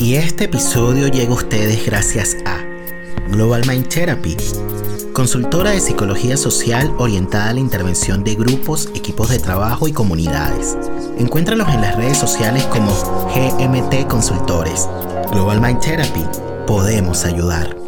Y este episodio llega a ustedes gracias a Global Mind Therapy, consultora de psicología social orientada a la intervención de grupos, equipos de trabajo y comunidades. Encuéntralos en las redes sociales como GMT Consultores. Global Mind Therapy, podemos ayudar.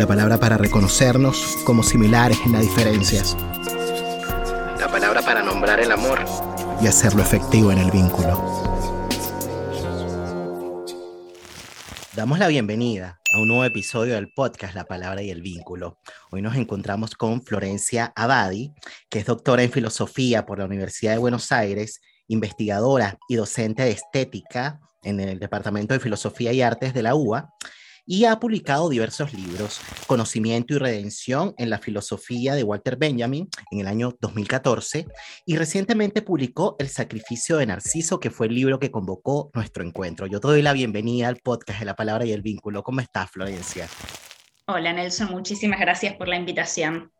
la palabra para reconocernos como similares en las diferencias, la palabra para nombrar el amor y hacerlo efectivo en el vínculo. Damos la bienvenida a un nuevo episodio del podcast La Palabra y el Vínculo. Hoy nos encontramos con Florencia Abadi, que es doctora en filosofía por la Universidad de Buenos Aires, investigadora y docente de estética en el Departamento de Filosofía y Artes de la UA y ha publicado diversos libros, Conocimiento y Redención en la Filosofía de Walter Benjamin en el año 2014 y recientemente publicó El Sacrificio de Narciso, que fue el libro que convocó nuestro encuentro. Yo te doy la bienvenida al podcast de la palabra y el vínculo. ¿Cómo estás, Florencia? Hola, Nelson. Muchísimas gracias por la invitación.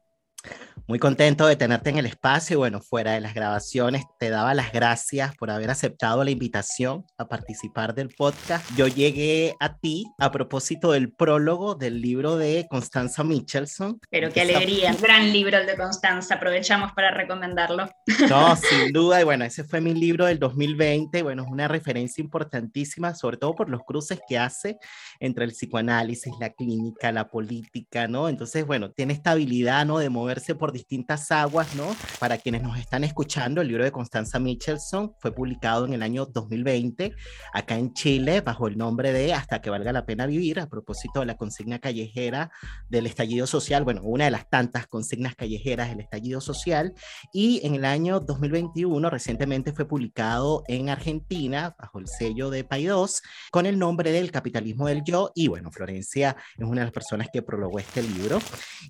Muy contento de tenerte en el espacio. Bueno, fuera de las grabaciones, te daba las gracias por haber aceptado la invitación a participar del podcast. Yo llegué a ti a propósito del prólogo del libro de Constanza Michelson. Pero qué alegría, gran libro el de Constanza. Aprovechamos para recomendarlo. No, sin duda. Y bueno, ese fue mi libro del 2020. Bueno, es una referencia importantísima, sobre todo por los cruces que hace entre el psicoanálisis, la clínica, la política, ¿no? Entonces, bueno, tiene esta habilidad, ¿no? De moverse por distintas aguas, ¿no? Para quienes nos están escuchando, el libro de Constanza Michelson fue publicado en el año 2020 acá en Chile bajo el nombre de Hasta que valga la pena vivir, a propósito de la consigna callejera del estallido social, bueno, una de las tantas consignas callejeras del estallido social, y en el año 2021 recientemente fue publicado en Argentina bajo el sello de Paidós con el nombre del capitalismo del yo, y bueno, Florencia es una de las personas que prologó este libro.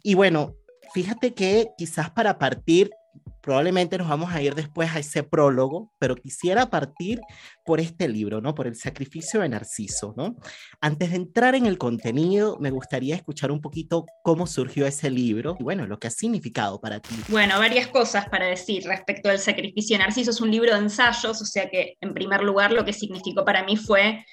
Y bueno, fíjate que quizás para partir, probablemente nos vamos a ir después a ese prólogo, pero quisiera partir por este libro, ¿no? Por el sacrificio de Narciso, ¿no? Antes de entrar en el contenido, me gustaría escuchar un poquito cómo surgió ese libro y bueno, lo que ha significado para ti. Bueno, varias cosas para decir respecto al sacrificio de Narciso. Es un libro de ensayos, o sea que en primer lugar lo que significó para mí fue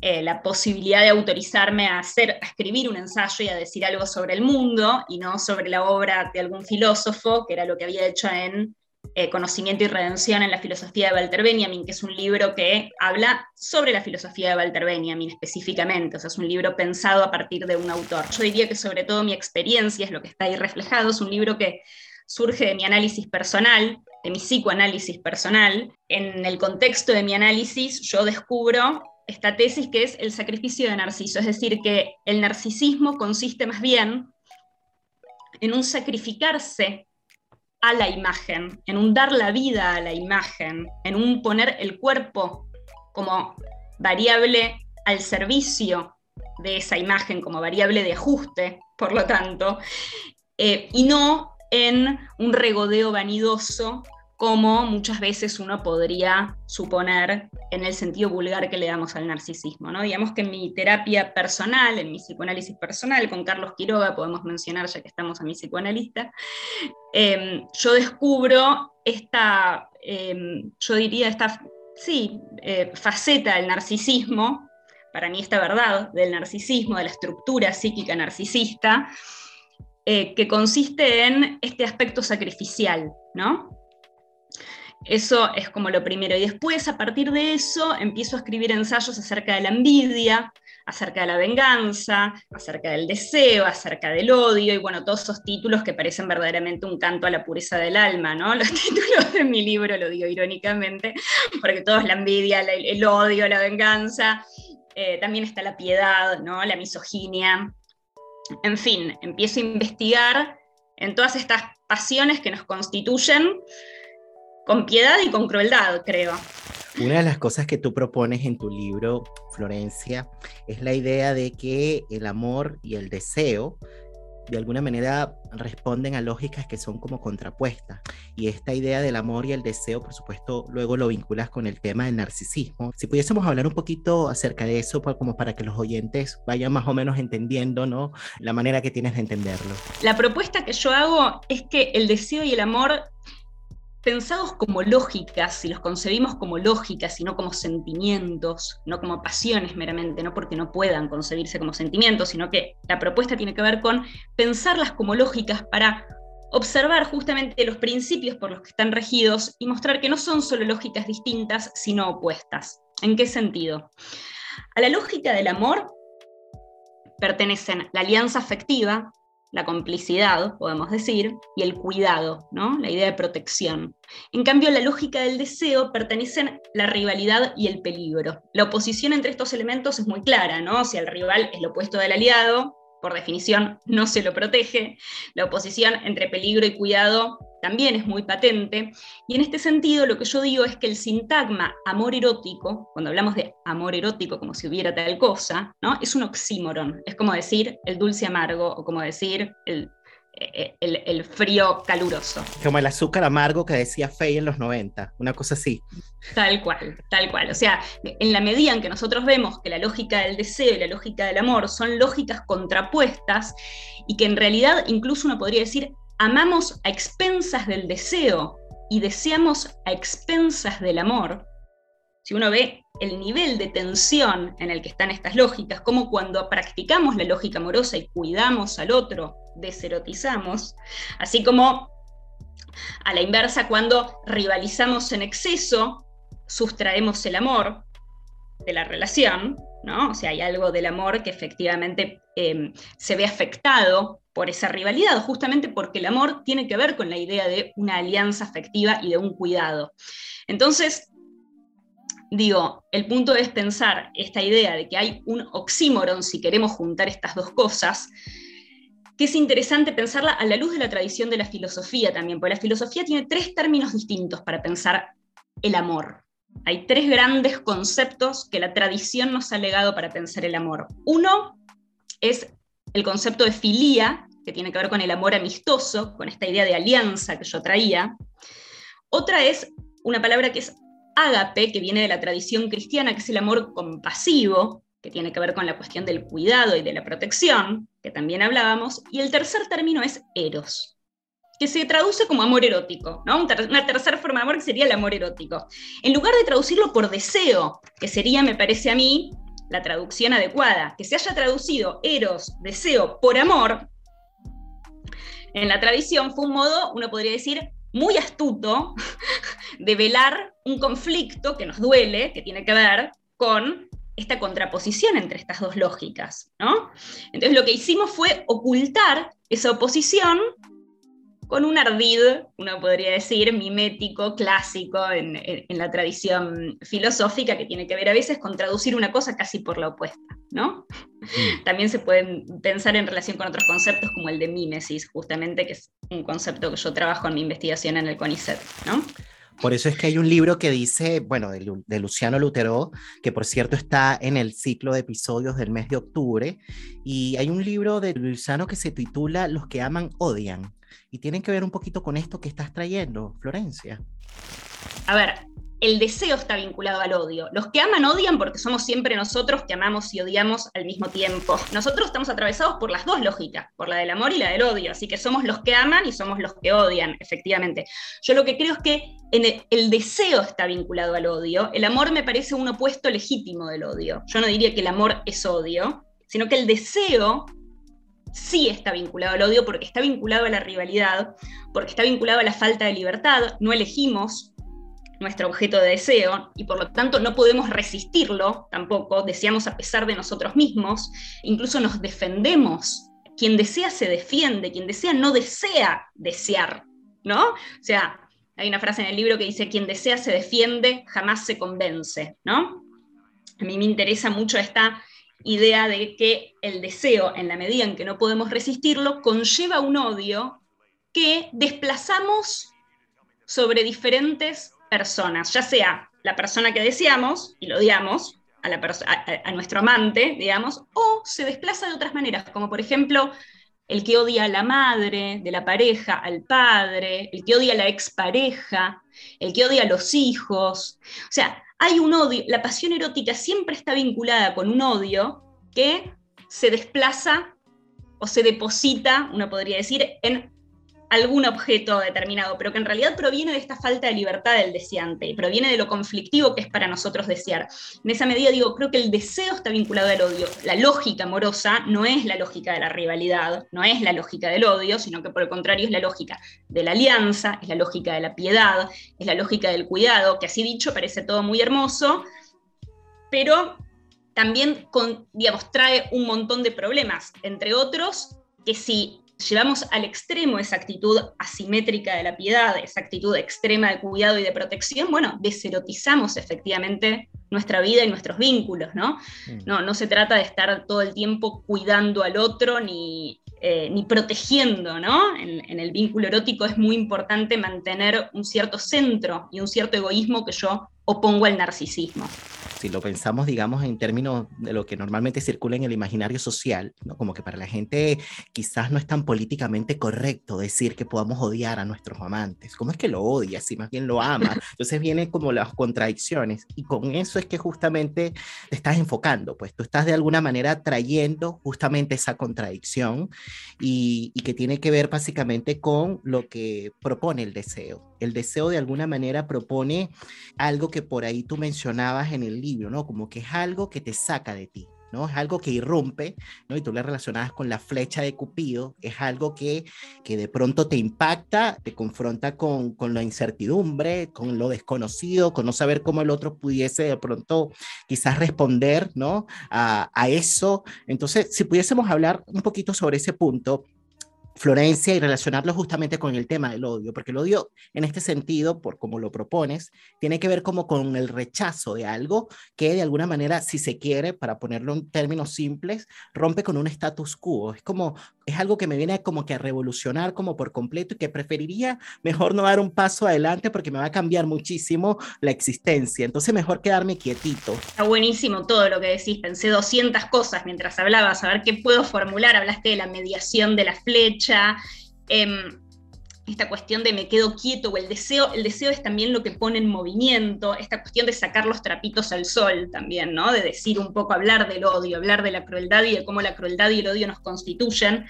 eh, la posibilidad de autorizarme a, hacer, a escribir un ensayo y a decir algo sobre el mundo y no sobre la obra de algún filósofo, que era lo que había hecho en eh, Conocimiento y Redención en la filosofía de Walter Benjamin, que es un libro que habla sobre la filosofía de Walter Benjamin específicamente, o sea, es un libro pensado a partir de un autor. Yo diría que sobre todo mi experiencia es lo que está ahí reflejado, es un libro que surge de mi análisis personal, de mi psicoanálisis personal. En el contexto de mi análisis yo descubro esta tesis que es el sacrificio de Narciso, es decir, que el narcisismo consiste más bien en un sacrificarse a la imagen, en un dar la vida a la imagen, en un poner el cuerpo como variable al servicio de esa imagen, como variable de ajuste, por lo tanto, eh, y no en un regodeo vanidoso como muchas veces uno podría suponer en el sentido vulgar que le damos al narcisismo. ¿no? Digamos que en mi terapia personal, en mi psicoanálisis personal, con Carlos Quiroga, podemos mencionar ya que estamos a mi psicoanalista, em, yo descubro esta, em, yo diría, esta sí, eh, faceta del narcisismo, para mí esta verdad del narcisismo, de la estructura psíquica narcisista, eh, que consiste en este aspecto sacrificial, ¿no? Eso es como lo primero. Y después, a partir de eso, empiezo a escribir ensayos acerca de la envidia, acerca de la venganza, acerca del deseo, acerca del odio, y bueno, todos esos títulos que parecen verdaderamente un canto a la pureza del alma, ¿no? Los títulos de mi libro, lo digo irónicamente, porque todo es la envidia, el odio, la venganza, eh, también está la piedad, ¿no? La misoginia. En fin, empiezo a investigar en todas estas pasiones que nos constituyen con piedad y con crueldad, creo. Una de las cosas que tú propones en tu libro, Florencia, es la idea de que el amor y el deseo de alguna manera responden a lógicas que son como contrapuestas. Y esta idea del amor y el deseo, por supuesto, luego lo vinculas con el tema del narcisismo. Si pudiésemos hablar un poquito acerca de eso, como para que los oyentes vayan más o menos entendiendo, ¿no? La manera que tienes de entenderlo. La propuesta que yo hago es que el deseo y el amor pensados como lógicas, si los concebimos como lógicas y no como sentimientos, no como pasiones meramente, no porque no puedan concebirse como sentimientos, sino que la propuesta tiene que ver con pensarlas como lógicas para observar justamente los principios por los que están regidos y mostrar que no son solo lógicas distintas, sino opuestas. ¿En qué sentido? A la lógica del amor pertenecen la alianza afectiva, la complicidad, podemos decir, y el cuidado, ¿no? la idea de protección. En cambio, la lógica del deseo pertenecen la rivalidad y el peligro. La oposición entre estos elementos es muy clara, ¿no? Si el rival es lo opuesto del aliado, por definición no se lo protege. La oposición entre peligro y cuidado también es muy patente. Y en este sentido, lo que yo digo es que el sintagma amor erótico, cuando hablamos de amor erótico como si hubiera tal cosa, ¿no? es un oxímoron. Es como decir el dulce amargo o como decir el eh, el, frío caluroso. Como el azúcar amargo que decía Fey en los 90, una cosa así. Tal cual, tal cual. O sea, en la medida en que nosotros vemos que la lógica del deseo y la lógica del amor son lógicas contrapuestas y que en realidad incluso uno podría decir, amamos a expensas del deseo y deseamos a expensas del amor, si uno ve el nivel de tensión en el que están estas lógicas, como cuando practicamos la lógica amorosa y cuidamos al otro, deserotizamos, así como a la inversa, cuando rivalizamos en exceso, sustraemos el amor de la relación, ¿no? O sea, hay algo del amor que efectivamente em, se ve afectado por esa rivalidad, justamente porque el amor tiene que ver con la idea de una alianza afectiva y de un cuidado. Entonces, digo, el punto es pensar esta idea de que hay un oxímoron si queremos juntar estas dos cosas, que es interesante pensarla a la luz de la tradición de la filosofía también, porque la filosofía tiene tres términos distintos para pensar el amor. Hay tres grandes conceptos que la tradición nos ha legado para pensar el amor. Uno es el concepto de filía, que tiene que ver con el amor amistoso, con esta idea de alianza que yo traía. Otra es una palabra que es ágape, que viene de la tradición cristiana, que es el amor compasivo, que tiene que ver con la cuestión del cuidado y de la protección, que también hablábamos. Y el tercer término es eros, que se traduce como amor erótico, ¿no? Una tercera forma de amor que sería el amor erótico. En lugar de traducirlo por deseo, que sería, me parece a mí, la traducción adecuada, que se haya traducido eros, deseo, por amor, en la tradición fue un modo, uno podría decir, muy astuto de velar un conflicto que nos duele, que tiene que ver con esta contraposición entre estas dos lógicas. ¿no? Entonces lo que hicimos fue ocultar esa oposición con un ardid, uno podría decir, mimético, clásico en, la tradición filosófica, que tiene que ver a veces con traducir una cosa casi por la opuesta. ¿no? Mm. También se pueden pensar en relación con otros conceptos como el de mímesis, justamente, que es un concepto que yo trabajo en mi investigación en el CONICET. ¿no? Por eso es que hay un libro que dice, bueno, de, Luciano Lutero, que por cierto está en el ciclo de episodios del mes de octubre, y hay un libro de Luciano que se titula Los que aman odian, y tienen que ver un poquito con esto que estás trayendo, Florencia. A ver, el deseo está vinculado al odio. Los que aman odian porque somos siempre nosotros que amamos y odiamos al mismo tiempo. Nosotros estamos atravesados por las dos lógicas, por la del amor y la del odio, así que somos los que aman y somos los que odian, efectivamente. Yo lo que creo es que en el, deseo está vinculado al odio, el amor me parece un opuesto legítimo del odio. Yo no diría que el amor es odio, sino que el deseo sí está vinculado al odio porque está vinculado a la rivalidad, porque está vinculado a la falta de libertad, no elegimos nuestro objeto de deseo y por lo tanto no podemos resistirlo tampoco, deseamos a pesar de nosotros mismos, incluso nos defendemos. Quien desea se defiende, quien desea no desea desear, ¿no? O sea, hay una frase en el libro que dice, quien desea se defiende, jamás se convence, ¿no? A mí me interesa mucho esta idea de que el deseo, en la medida en que no podemos resistirlo, conlleva un odio que desplazamos sobre diferentes personas, ya sea la persona que deseamos y lo odiamos, a, nuestro amante, digamos, o se desplaza de otras maneras, como por ejemplo el que odia a la madre de la pareja, al padre, el que odia a la expareja, el que odia a los hijos. O sea, hay un odio, la pasión erótica siempre está vinculada con un odio que se desplaza o se deposita, uno podría decir, en algún objeto determinado, pero que en realidad proviene de esta falta de libertad del deseante, proviene de lo conflictivo que es para nosotros desear. En esa medida digo, creo que el deseo está vinculado al odio. La lógica amorosa no es la lógica de la rivalidad, no es la lógica del odio, sino que por el contrario es la lógica de la alianza, es la lógica de la piedad, es la lógica del cuidado, que así dicho parece todo muy hermoso, pero también digamos, trae un montón de problemas, entre otros que si llevamos al extremo esa actitud asimétrica de la piedad, esa actitud extrema de cuidado y de protección, bueno, deserotizamos efectivamente nuestra vida y nuestros vínculos, ¿no? Mm. No, no se trata de estar todo el tiempo cuidando al otro ni, eh, ni protegiendo, ¿no? en, el vínculo erótico es muy importante mantener un cierto centro y un cierto egoísmo que yo opongo al narcisismo si lo pensamos, digamos, en términos de lo que normalmente circula en el imaginario social, ¿no? como que para la gente quizás no es tan políticamente correcto decir que podamos odiar a nuestros amantes. ¿Cómo es que lo odia? Si más bien lo ama. Entonces vienen como las contradicciones y con eso es que justamente te estás enfocando, pues tú estás de alguna manera trayendo justamente esa contradicción y, y que tiene que ver básicamente con lo que propone el deseo. El deseo de alguna manera propone algo que por ahí tú mencionabas en el libro, ¿no? Como que es algo que te saca de ti. ¿no? Es algo que irrumpe, ¿no? Y tú le relacionabas con la flecha de Cupido, es algo que, que de pronto te impacta, te confronta con, con la incertidumbre, con lo desconocido, con no saber cómo el otro pudiese de pronto quizás responder, ¿no? A, a eso. Entonces, si pudiésemos hablar un poquito sobre ese punto, Florencia y relacionarlo justamente con el tema del odio, porque el odio en este sentido, por como lo propones, tiene que ver como con el rechazo de algo que de alguna manera, si se quiere, para ponerlo en términos simples, rompe con un status quo. Es como, es algo que me viene como que a revolucionar como por completo y que preferiría mejor no dar un paso adelante porque me va a cambiar muchísimo la existencia. Entonces mejor quedarme quietito. Está buenísimo todo lo que decís. Pensé 200 cosas mientras hablabas, a ver qué puedo formular. Hablaste de la mediación de la flecha Em, esta cuestión de me quedo quieto o el deseo, el deseo es también lo que pone en movimiento, esta cuestión de sacar los trapitos al sol también, ¿no? De decir un poco, hablar del odio, hablar de la crueldad y de cómo la crueldad y el odio nos constituyen.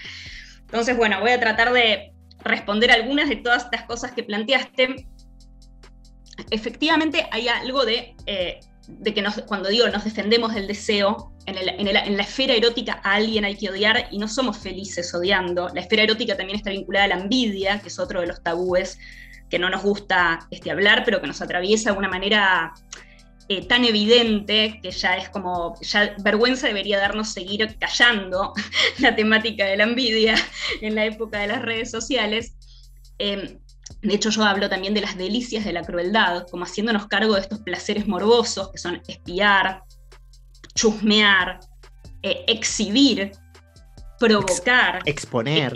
Entonces, bueno, voy a tratar de responder algunas de todas estas cosas que planteaste. Efectivamente, hay algo de eh, de que cuando digo nos defendemos del deseo, en, la esfera erótica a alguien hay que odiar y no somos felices odiando. La esfera erótica también está vinculada a la envidia, que es otro de los tabúes que no nos gusta este, hablar, pero que nos atraviesa de una manera eh, tan evidente que ya es como, ya vergüenza debería darnos seguir callando la temática de la envidia en la época de las redes sociales. Em, de hecho, yo hablo también de las delicias de la crueldad, como haciéndonos cargo de estos placeres morbosos que son espiar, chusmear, eh, exhibir, provocar. exponer.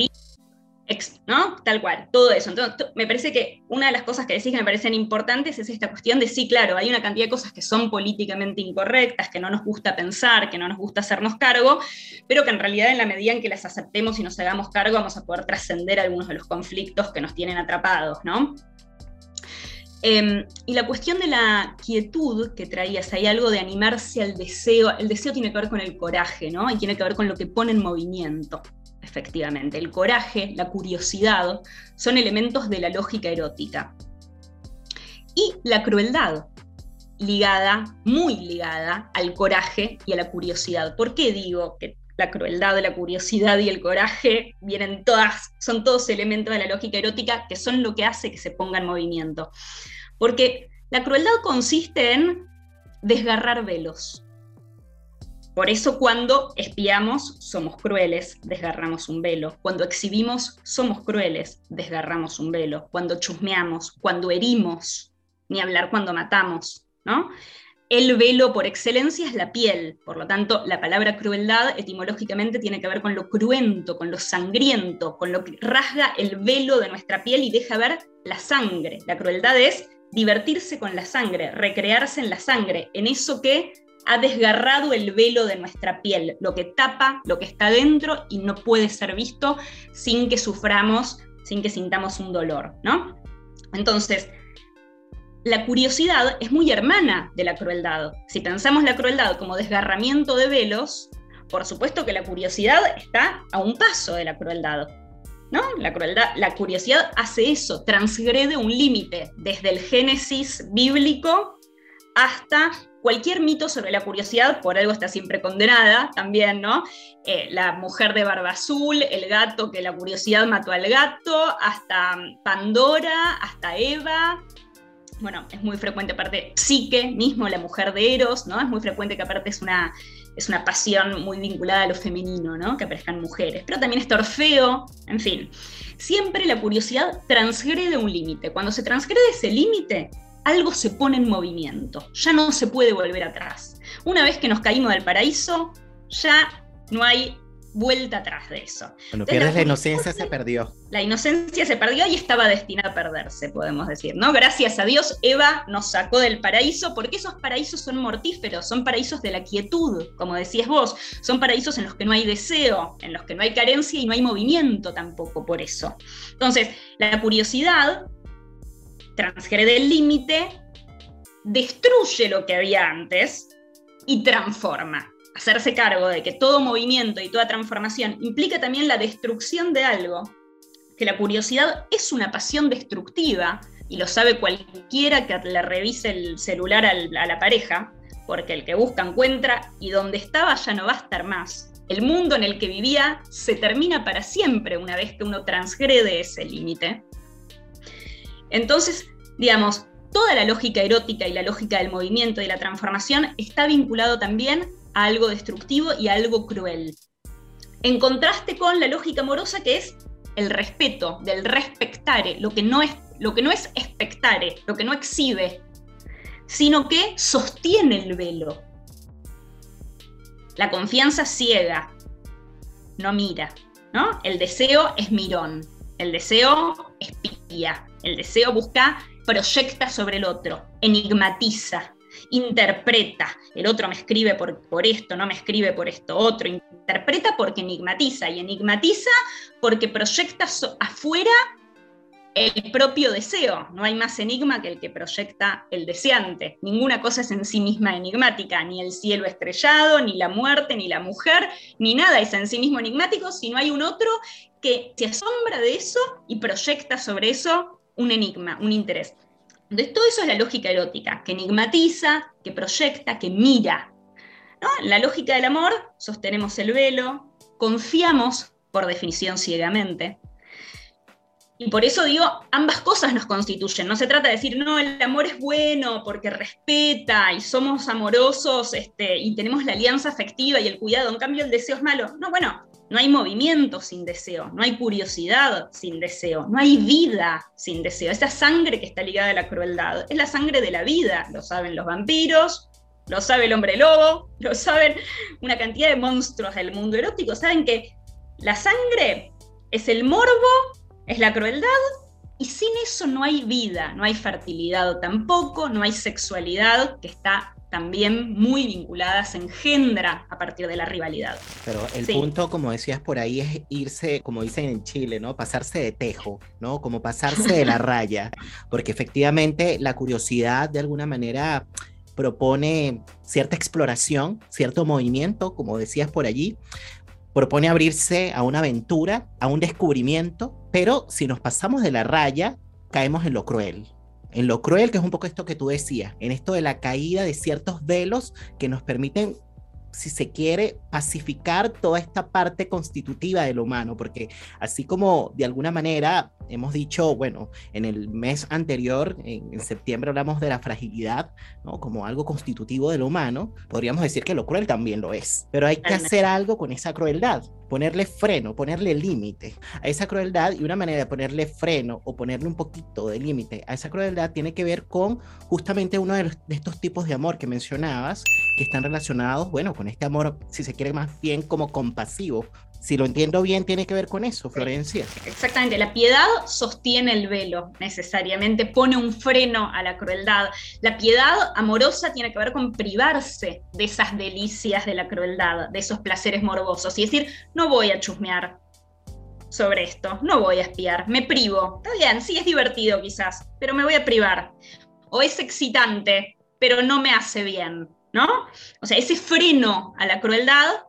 ¿No? Tal cual, todo eso. Entonces, me parece que una de las cosas que decís que me parecen importantes es esta cuestión de, sí, claro, hay una cantidad de cosas que son políticamente incorrectas, que no nos gusta pensar, que no nos gusta hacernos cargo, pero que en realidad en la medida en que las aceptemos y nos hagamos cargo, vamos a poder trascender algunos de los conflictos que nos tienen atrapados, ¿no? Em, y la cuestión de la quietud que traías, hay algo de animarse al deseo, el deseo tiene que ver con el coraje, ¿no? Y tiene que ver con lo que pone en movimiento efectivamente. El coraje, la curiosidad, son elementos de la lógica erótica. Y la crueldad, ligada, muy ligada al coraje y a la curiosidad. ¿Por qué digo que la crueldad, la curiosidad y el coraje vienen todas, son todos elementos de la lógica erótica que son lo que hace que se ponga en movimiento? Porque la crueldad consiste en desgarrar velos, por eso cuando espiamos somos crueles, desgarramos un velo. Cuando exhibimos somos crueles, desgarramos un velo. Cuando chusmeamos, cuando herimos, ni hablar cuando matamos, ¿no? el velo por excelencia es la piel. Por lo tanto, la palabra crueldad etimológicamente tiene que ver con lo cruento, con lo sangriento, con lo que rasga el velo de nuestra piel y deja ver la sangre. La crueldad es divertirse con la sangre, recrearse en la sangre, en eso que ha desgarrado el velo de nuestra piel, lo que tapa lo que está dentro y no puede ser visto sin que suframos, sin que sintamos un dolor, ¿no? Entonces, la curiosidad es muy hermana de la crueldad. Si pensamos la crueldad como desgarramiento de velos, por supuesto que la curiosidad está a un paso de la crueldad. ¿No? La crueldad, la curiosidad hace eso, transgrede un límite, desde el Génesis bíblico hasta cualquier mito sobre la curiosidad, por algo está siempre condenada también, ¿no? Eh, la mujer de barba azul, el gato que la curiosidad mató al gato, hasta Pandora, hasta Eva, bueno, es muy frecuente aparte Psique, mismo la mujer de Eros, ¿no? Es muy frecuente que aparte es una, es una pasión muy vinculada a lo femenino, ¿no? Que aparezcan mujeres. Pero también está Orfeo, en fin. Siempre la curiosidad transgrede un límite. Cuando se transgrede ese límite, algo se pone en movimiento. Ya no se puede volver atrás. Una vez que nos caímos del paraíso, ya no hay vuelta atrás de eso. Cuando pierdes la, inocencia se perdió. La inocencia se perdió y estaba destinada a perderse, podemos decir, ¿no? Gracias a Dios, Eva nos sacó del paraíso, porque esos paraísos son mortíferos, son paraísos de la quietud, como decías vos, son paraísos en los que no hay deseo, en los que no hay carencia y no hay movimiento tampoco por eso. Entonces, la curiosidad transgrede el límite, destruye lo que había antes y transforma hacerse cargo de que todo movimiento y toda transformación implica también la destrucción de algo, que la curiosidad es una pasión destructiva, y lo sabe cualquiera que le revise el celular a la pareja, porque el que busca encuentra y donde estaba ya no va a estar más. El mundo en el que vivía se termina para siempre una vez que uno transgrede ese límite. Entonces, digamos, toda la lógica erótica y la lógica del movimiento y la transformación está vinculado también a algo destructivo y a algo cruel. En contraste con la lógica amorosa que es el respeto, del respectare, lo que no es, lo que no es expectare, lo que no exhibe, sino que sostiene el velo. La confianza ciega, no mira, ¿no? El deseo es mirón, el deseo espía, el deseo busca, proyecta sobre el otro, enigmatiza, interpreta, el otro me escribe por, por esto, no me escribe por esto otro, interpreta porque enigmatiza y enigmatiza porque proyecta afuera el propio deseo. No hay más enigma que el que proyecta el deseante. Ninguna cosa es en sí misma enigmática, ni el cielo estrellado, ni la muerte, ni la mujer, ni nada es en sí mismo enigmático, si no hay un otro que se asombra de eso y proyecta sobre eso un enigma, un interés. Entonces, todo eso es la lógica erótica, que enigmatiza, que proyecta, que mira. La lógica del amor, sostenemos el velo, confiamos, por definición, ciegamente. Y por eso digo, ambas cosas nos constituyen. No se trata de decir, no, el amor es bueno porque respeta y somos amorosos este, y tenemos la alianza afectiva y el cuidado. En cambio, el deseo es malo. No, bueno, no hay movimiento sin deseo, no hay curiosidad sin deseo, no hay vida sin deseo. Esa sangre que está ligada a la crueldad es la sangre de la vida, lo saben los vampiros, lo sabe el hombre lobo, lo saben una cantidad de monstruos del mundo erótico, saben que la sangre es el morbo, es la crueldad, y sin eso no hay vida, no hay fertilidad tampoco, no hay sexualidad que está también muy vinculadas, engendra a partir de la rivalidad. Pero el punto, como decías por ahí, es irse, como dicen en Chile, ¿no? Pasarse de tejo, ¿no? Como pasarse de la raya, porque efectivamente la curiosidad de alguna manera propone cierta exploración, cierto movimiento, como decías por allí, propone abrirse a una aventura, a un descubrimiento, pero si nos pasamos de la raya, caemos en lo cruel, en lo cruel, que es un poco esto que tú decías, en esto de la caída de ciertos velos que nos permiten si se quiere, pacificar toda esta parte constitutiva del humano, porque así como de alguna manera hemos dicho, bueno, en el mes anterior, en, septiembre hablamos de la fragilidad, ¿no? Como algo constitutivo del humano, podríamos decir que lo cruel también lo es, pero hay que hacer algo con esa crueldad, ponerle freno, ponerle límite a esa crueldad y una manera de ponerle freno o ponerle un poquito de límite a esa crueldad tiene que ver con justamente uno de, de estos tipos de amor que mencionabas, que están relacionados, bueno, con este amor, si se quiere más bien como compasivo, si lo entiendo bien, tiene que ver con eso, Florencia. Exactamente, la piedad sostiene el velo necesariamente, pone un freno a la crueldad. La piedad amorosa tiene que ver con privarse de esas delicias de la crueldad, de esos placeres morbosos, y decir, no voy a chusmear sobre esto, no voy a espiar, me privo. Está bien, sí es divertido quizás, pero me voy a privar. O es excitante, pero no me hace bien, ¿no? O sea, ese freno a la crueldad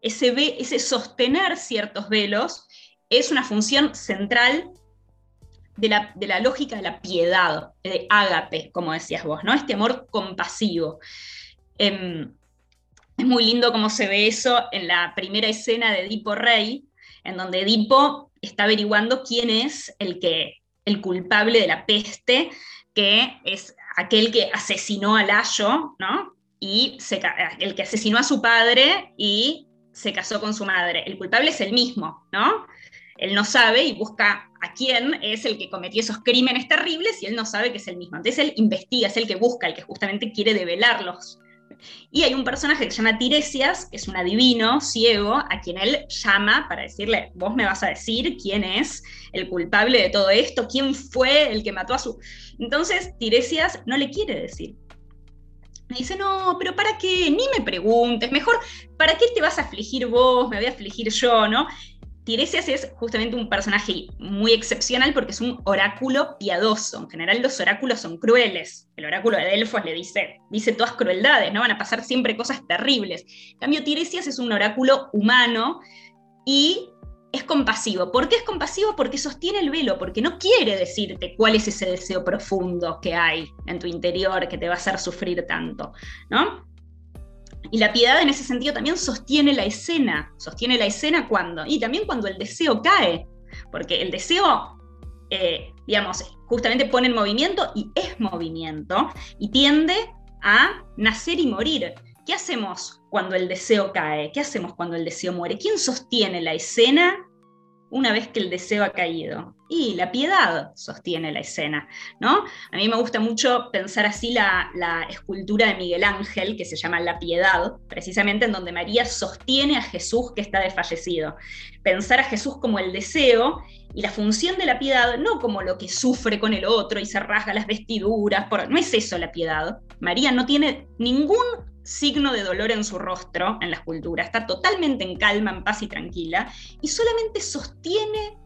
ese, sostener ciertos velos es una función central de la, lógica de la piedad, de ágape, como decías vos, ¿no? Este amor compasivo. Em, es muy lindo cómo se ve eso en la primera escena de Edipo Rey, en donde Edipo está averiguando quién es el, el culpable de la peste, que es aquel que asesinó a Layo, ¿no? Y el que asesinó a su padre y se casó con su madre. El culpable es el mismo, ¿no? Él no sabe y busca a quién es el que cometió esos crímenes terribles y él no sabe que es el mismo. Entonces él investiga, es el que busca, el que justamente quiere develarlos. Y hay un personaje que se llama Tiresias, que es un adivino ciego, a quien él llama para decirle, vos me vas a decir quién es el culpable de todo esto, quién fue el que mató a su... Entonces Tiresias no le quiere decir. Me dice, no, pero ¿para qué? Ni me preguntes, mejor, ¿para qué te vas a afligir vos? Me voy a afligir yo, ¿no? Tiresias es justamente un personaje muy excepcional porque es un oráculo piadoso. En general los oráculos son crueles. El oráculo de Delfos le dice, dice todas crueldades, ¿no? Van a pasar siempre cosas terribles. En cambio, Tiresias es un oráculo humano y es compasivo. ¿Por qué es compasivo? Porque sostiene el velo, porque no quiere decirte cuál es ese deseo profundo que hay en tu interior que te va a hacer sufrir tanto, ¿no? Y la piedad en ese sentido también sostiene la escena. ¿Sostiene la escena cuando? Y también cuando el deseo cae, porque el deseo, eh, digamos, justamente pone en movimiento y es movimiento y tiende a nacer y morir. ¿Qué hacemos cuando el deseo cae? ¿Qué hacemos cuando el deseo muere? ¿Quién sostiene la escena una vez que el deseo ha caído? Y la piedad sostiene la escena, ¿no? A mí me gusta mucho pensar así la, escultura de Miguel Ángel, que se llama La Piedad, precisamente en donde María sostiene a Jesús que está desfallecido. Pensar a Jesús como el deseo y la función de la piedad no como lo que sufre con el otro y se rasga las vestiduras, por... no es eso la piedad. María no tiene ningún signo de dolor en su rostro en la escultura, está totalmente en calma, en paz y tranquila, y solamente sostiene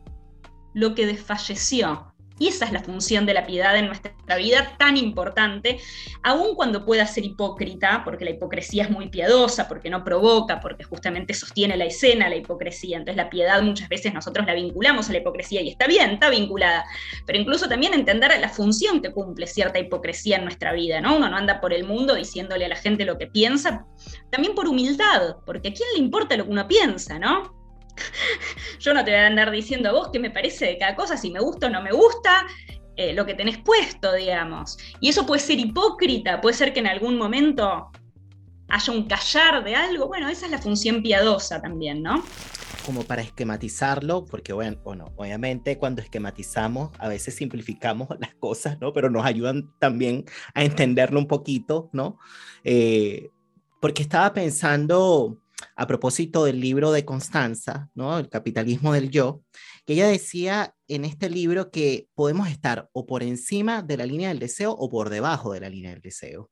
lo que desfalleció, y esa es la función de la piedad en nuestra vida tan importante, aun cuando pueda ser hipócrita, porque la hipocresía es muy piadosa, porque no provoca, porque justamente sostiene la escena, la hipocresía. Entonces la piedad muchas veces nosotros la vinculamos a la hipocresía y está bien, está vinculada, pero incluso también entender la función que cumple cierta hipocresía en nuestra vida, ¿no? Uno no anda por el mundo diciéndole a la gente lo que piensa, también por humildad, porque a quién le importa lo que uno piensa, ¿no? Yo no te voy a andar diciendo a vos qué me parece de cada cosa, si me gusta o no me gusta, eh, lo que tenés puesto, digamos. Y eso puede ser hipócrita, puede ser que en algún momento haya un callar de algo. Bueno, esa es la función piadosa también, ¿no? Como para esquematizarlo, porque bueno, obviamente cuando esquematizamos a veces simplificamos las cosas, ¿no? Pero nos ayudan también a entenderlo un poquito, ¿no? Eh, porque estaba pensando a propósito del libro de Constanza, ¿no? El capitalismo del yo, que ella decía en este libro que podemos estar o por encima de la línea del deseo o por debajo de la línea del deseo.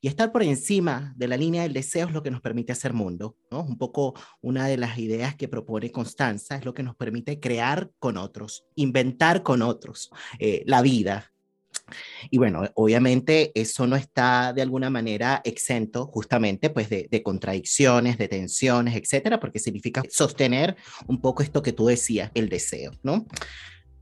Y estar por encima de la línea del deseo es lo que nos permite hacer mundo, ¿no? Un poco una de las ideas que propone Constanza es lo que nos permite crear con otros, inventar con otros eh, la vida, y bueno, obviamente eso no está de alguna manera exento justamente pues de, de, contradicciones, de tensiones, etcétera, porque significa sostener un poco esto que tú decías, el deseo, ¿no?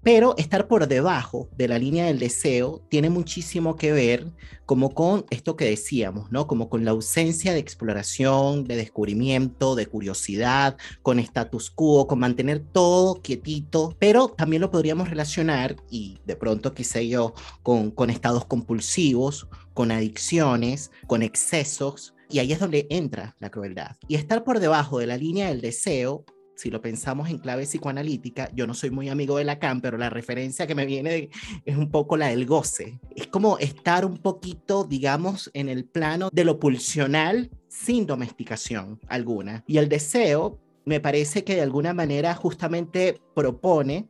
Pero estar por debajo de la línea del deseo tiene muchísimo que ver como con esto que decíamos, ¿no? Como con la ausencia de exploración, de descubrimiento, de curiosidad, con status quo, con mantener todo quietito, pero también lo podríamos relacionar, y de pronto, sé yo, con, con estados compulsivos, con adicciones, con excesos, y ahí es donde entra la crueldad. Y estar por debajo de la línea del deseo si lo pensamos en clave psicoanalítica, yo no soy muy amigo de Lacan, pero la referencia que me viene es un poco la del goce. Es como estar un poquito, digamos, en el plano de lo pulsional sin domesticación alguna. Y el deseo me parece que de alguna manera justamente propone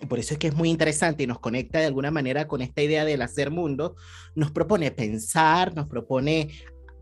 y por eso es que es muy interesante y nos conecta de alguna manera con esta idea del hacer mundo, nos propone pensar, nos propone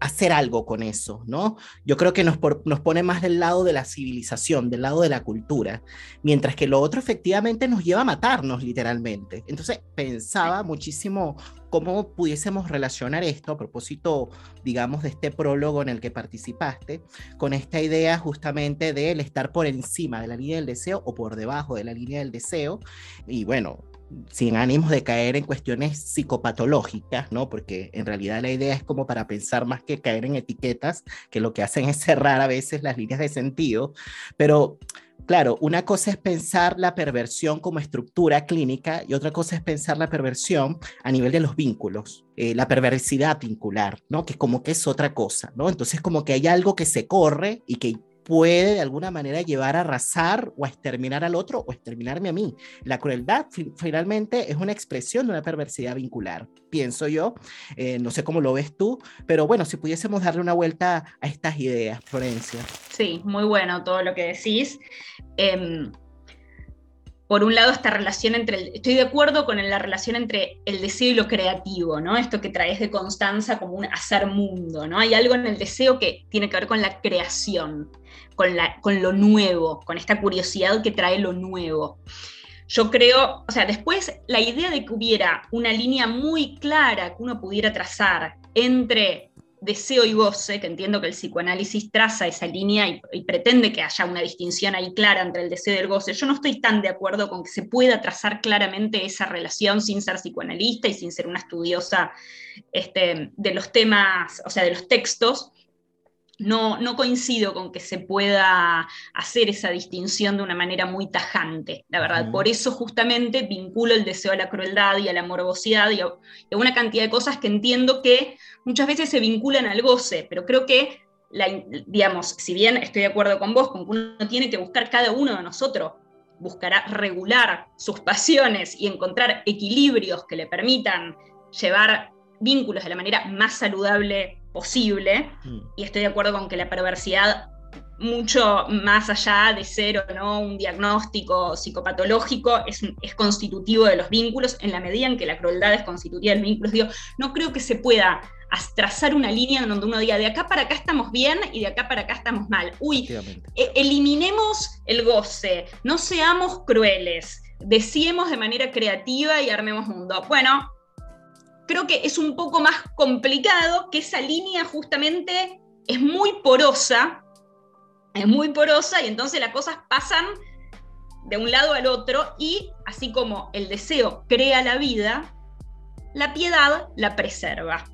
hacer algo con eso, ¿no? Yo creo que nos, nos pone más del lado de la civilización, del lado de la cultura, mientras que lo otro efectivamente nos lleva a matarnos literalmente. Entonces pensaba muchísimo cómo pudiésemos relacionar esto a propósito, digamos, de este prólogo en el que participaste, con esta idea justamente del estar por encima de la línea del deseo o por debajo de la línea del deseo. Y bueno, sin ánimos de caer en cuestiones psicopatológicas, ¿no? Porque en realidad la idea es como para pensar más que caer en etiquetas, que lo que hacen es cerrar a veces las líneas de sentido, pero claro, una cosa es pensar la perversión como estructura clínica y otra cosa es pensar la perversión a nivel de los vínculos, eh, la perversidad vincular, ¿no? Que como que es otra cosa, ¿no? Entonces como que hay algo que se corre y que puede de alguna manera llevar a arrasar o a exterminar al otro o exterminarme a mí. La crueldad finalmente es una expresión de una perversidad vincular, pienso yo. Eh, no sé cómo lo ves tú, pero bueno, si pudiésemos darle una vuelta a estas ideas, Florencia. Sí, muy bueno todo lo que decís. Em, por un lado, esta relación entre, el, estoy de acuerdo con la relación entre el deseo y lo creativo, ¿no? Esto que traes de Constanza como un hacer mundo, ¿no? Hay algo en el deseo que tiene que ver con la creación, con, la, con lo nuevo, con esta curiosidad que trae lo nuevo. Yo creo, o sea, después la idea de que hubiera una línea muy clara que uno pudiera trazar entre deseo y goce, que entiendo que el psicoanálisis traza esa línea y, pretende que haya una distinción ahí clara entre el deseo y el goce, yo no estoy tan de acuerdo con que se pueda trazar claramente esa relación sin ser psicoanalista y sin ser una estudiosa este, de los temas, o sea, de los textos, no, no, coincido con que se pueda hacer esa distinción de una manera muy tajante, la verdad. Por eso justamente vinculo el deseo a la crueldad y a la morbosidad y a, una cantidad de cosas que entiendo que muchas veces se vinculan al goce, pero creo que, digamos, si bien estoy de acuerdo con vos, con que uno tiene que buscar cada uno de nosotros, buscará regular sus pasiones y encontrar equilibrios que le permitan llevar vínculos de la manera más saludable posible, mm. y estoy de acuerdo con que la perversidad, mucho más allá de ser o no un diagnóstico psicopatológico, es, es constitutivo de los vínculos en la medida en que la crueldad es constitutiva de los vínculos. Digo, no creo que se pueda trazar una línea en donde uno diga de acá para acá estamos bien y de acá para acá estamos mal. Uy, e, eliminemos el goce, no seamos crueles, deseemos de manera creativa y armemos mundo. Bueno, creo que es un poco más complicado, que esa línea justamente es muy porosa, es muy porosa y entonces las cosas pasan de un lado al otro y así como el deseo crea la vida, la piedad la preserva.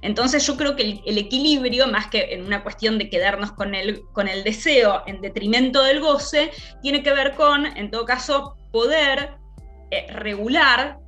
Entonces yo creo que el, equilibrio, más que en una cuestión de quedarnos con el, con el deseo en detrimento del goce, tiene que ver con, en todo caso, poder eh, regular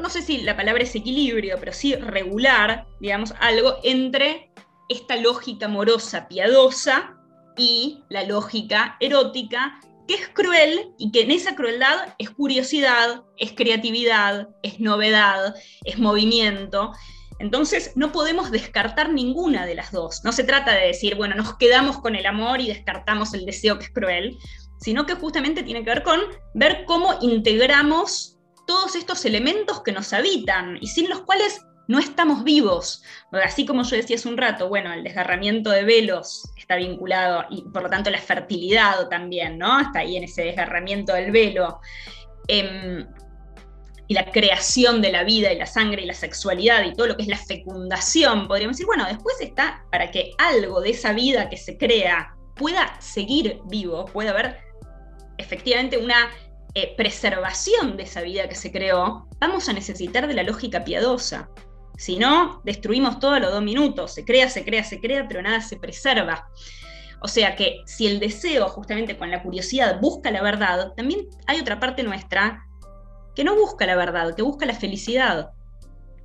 no sé si la palabra es equilibrio, pero sí regular, digamos, algo entre esta lógica amorosa, piadosa, y la lógica erótica, que es cruel y que en esa crueldad es curiosidad, es creatividad, es novedad, es movimiento. Entonces no podemos descartar ninguna de las dos. No se trata de decir, bueno, nos quedamos con el amor y descartamos el deseo que es cruel, sino que justamente tiene que ver con ver cómo integramos todos estos elementos que nos habitan y sin los cuales no estamos vivos. Así como yo decía hace un rato, bueno, el desgarramiento de velos está vinculado y por lo tanto la fertilidad también, ¿no? Está ahí en ese desgarramiento del velo. Em, y la creación de la vida y la sangre y la sexualidad y todo lo que es la fecundación, podríamos decir, bueno, después está para que algo de esa vida que se crea pueda seguir vivo, pueda haber efectivamente una eh, preservación de esa vida que se creó, vamos a necesitar de la lógica piadosa. Si no, destruimos todo a los dos minutos. Se crea, se crea, se crea, pero nada se preserva. O sea que si el deseo, justamente con la curiosidad, busca la verdad, también hay otra parte nuestra que no busca la verdad, que busca la felicidad.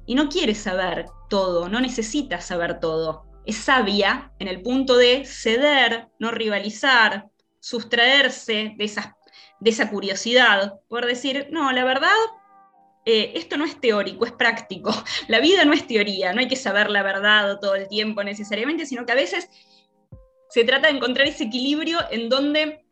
Y no quiere saber todo, no necesita saber todo. Es sabia en el punto de ceder, no rivalizar, sustraerse de, de esa curiosidad, poder decir, no, la verdad eh, esto no es teórico, es práctico. La vida no es teoría, no hay que saber la verdad todo el tiempo necesariamente, sino que a veces se trata de encontrar ese equilibrio en donde,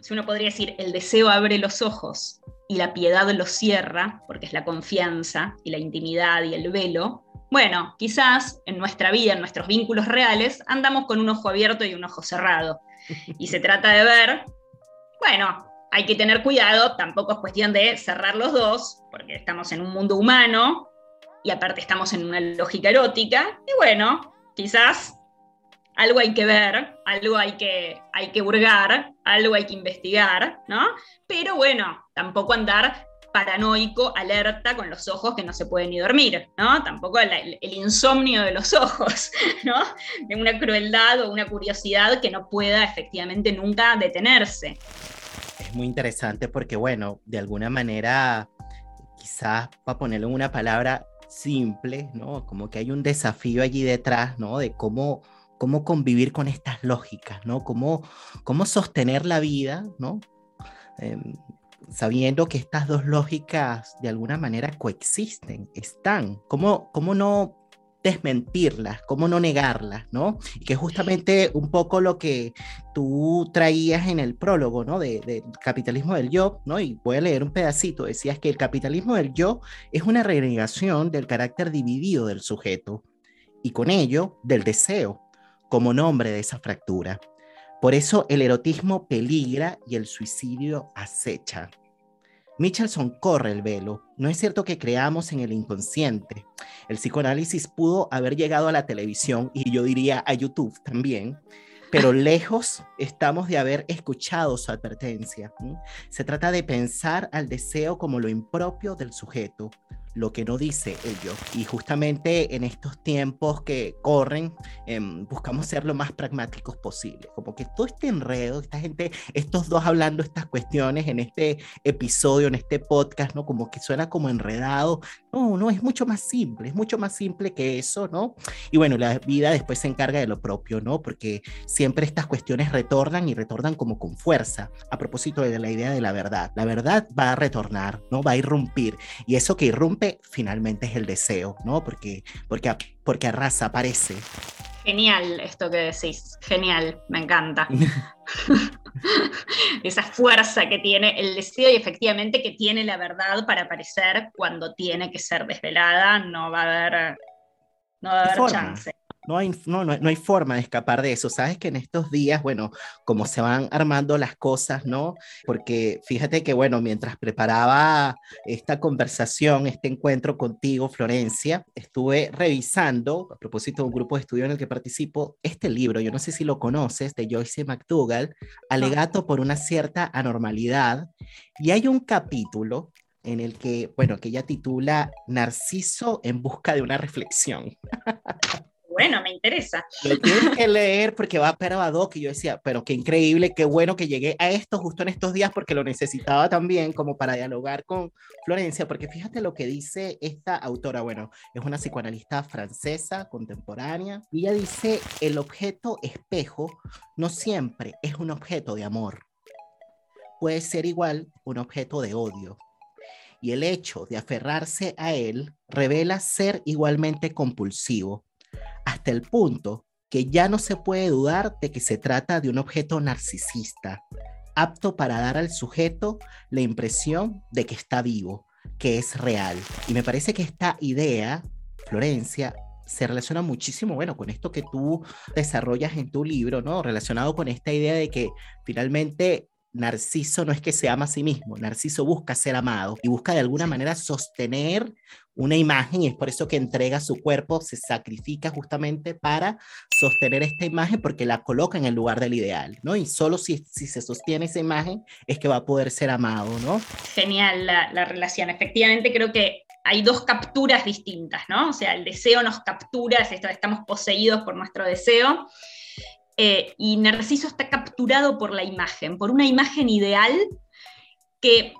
si uno podría decir, el deseo abre los ojos y la piedad los cierra, porque es la confianza y la intimidad y el velo. Bueno, quizás en nuestra vida, en nuestros vínculos reales, andamos con un ojo abierto y un ojo cerrado. Y se trata de ver, bueno, hay que tener cuidado, tampoco es cuestión de cerrar los dos, porque estamos en un mundo humano y aparte estamos en una lógica erótica, y bueno, quizás algo hay que ver, algo hay que, hay que hurgar, algo hay que investigar, ¿no? Pero bueno, tampoco andar paranoico, alerta, con los ojos que no se pueden ni dormir, ¿no? Tampoco el, el, insomnio de los ojos, ¿no? De una crueldad o una curiosidad que no pueda efectivamente nunca detenerse es muy interesante porque, bueno, de alguna manera, quizás para ponerlo en una palabra simple, ¿no? Como que hay un desafío allí detrás, ¿no? De cómo, cómo convivir con estas lógicas, ¿no? Cómo, cómo sostener la vida, ¿no? Em, sabiendo que estas dos lógicas de alguna manera coexisten, están. ¿Cómo, cómo no desmentirlas, cómo no negarlas, ¿no? Y que justamente un poco lo que tú traías en el prólogo, ¿no? Del de capitalismo del yo, ¿no? Y voy a leer un pedacito, decías que el capitalismo del yo es una renegación del carácter dividido del sujeto y con ello del deseo como nombre de esa fractura. Por eso el erotismo peligra y el suicidio acecha. Michelson corre el velo. No es cierto que creamos en el inconsciente. El psicoanálisis pudo haber llegado a la televisión y yo diría a YouTube también, pero lejos estamos de haber escuchado su advertencia. Se trata de pensar al deseo como lo impropio del sujeto, lo que no dice el yo. Y justamente en estos tiempos que corren, em, buscamos ser lo más pragmáticos posible. Como que todo este enredo, esta gente, estos dos hablando estas cuestiones en este episodio, en este podcast, ¿no? Como que suena como enredado. No, no, es mucho más simple, es mucho más simple que eso, ¿no? Y bueno, la vida después se encarga de lo propio, ¿no? Porque siempre estas cuestiones retornan y retornan como con fuerza. A propósito de la idea de la verdad, la verdad va a retornar, ¿no? Va a irrumpir. Y eso que irrumpe finalmente es el deseo, ¿no? Porque, porque, porque arrasa, aparece. Genial esto que decís, genial, me encanta. Esa fuerza que tiene el deseo y efectivamente que tiene la verdad para aparecer cuando tiene que ser desvelada, no va a haber, no va a haber chance. No hay, no, no, hay forma de escapar de eso. Sabes que en estos días, bueno, como se van armando las cosas, ¿no? Porque fíjate que, bueno, mientras preparaba esta conversación, este encuentro contigo, Florencia, estuve revisando, a propósito de un grupo de estudio en el que participo, este libro, yo no sé si lo conoces, de Joyce McDougall, Alegato por una cierta anormalidad, y hay un capítulo en el que, bueno, que ella titula Narciso en busca de una reflexión. bueno, me interesa. Lo tienes que leer porque va para Badoc y yo decía, pero qué increíble, qué bueno que llegué a esto justo en estos días porque lo necesitaba también como para dialogar con Florencia, porque fíjate lo que dice esta autora, bueno, es una psicoanalista francesa contemporánea y ella dice, el objeto espejo no siempre es un objeto de amor, puede ser igual un objeto de odio. Y el hecho de aferrarse a él revela ser igualmente compulsivo hasta el punto que ya no se puede dudar de que se trata de un objeto narcisista, apto para dar al sujeto la impresión de que está vivo, que es real. Y me parece que esta idea, Florencia, se relaciona muchísimo, bueno, con esto que tú desarrollas en tu libro, ¿no? Relacionado con esta idea de que finalmente Narciso no es que se ama a sí mismo, Narciso busca ser amado y busca de alguna manera sostener una imagen y es por eso que entrega su cuerpo, se sacrifica justamente para sostener esta imagen porque la coloca en el lugar del ideal, ¿no? Y solo si, si se sostiene esa imagen es que va a poder ser amado, ¿no? Genial la, la relación. Efectivamente creo que hay dos capturas distintas, ¿no? O sea, el deseo nos captura, estamos poseídos por nuestro deseo, eh, y Narciso está capturado por la imagen, por una imagen ideal que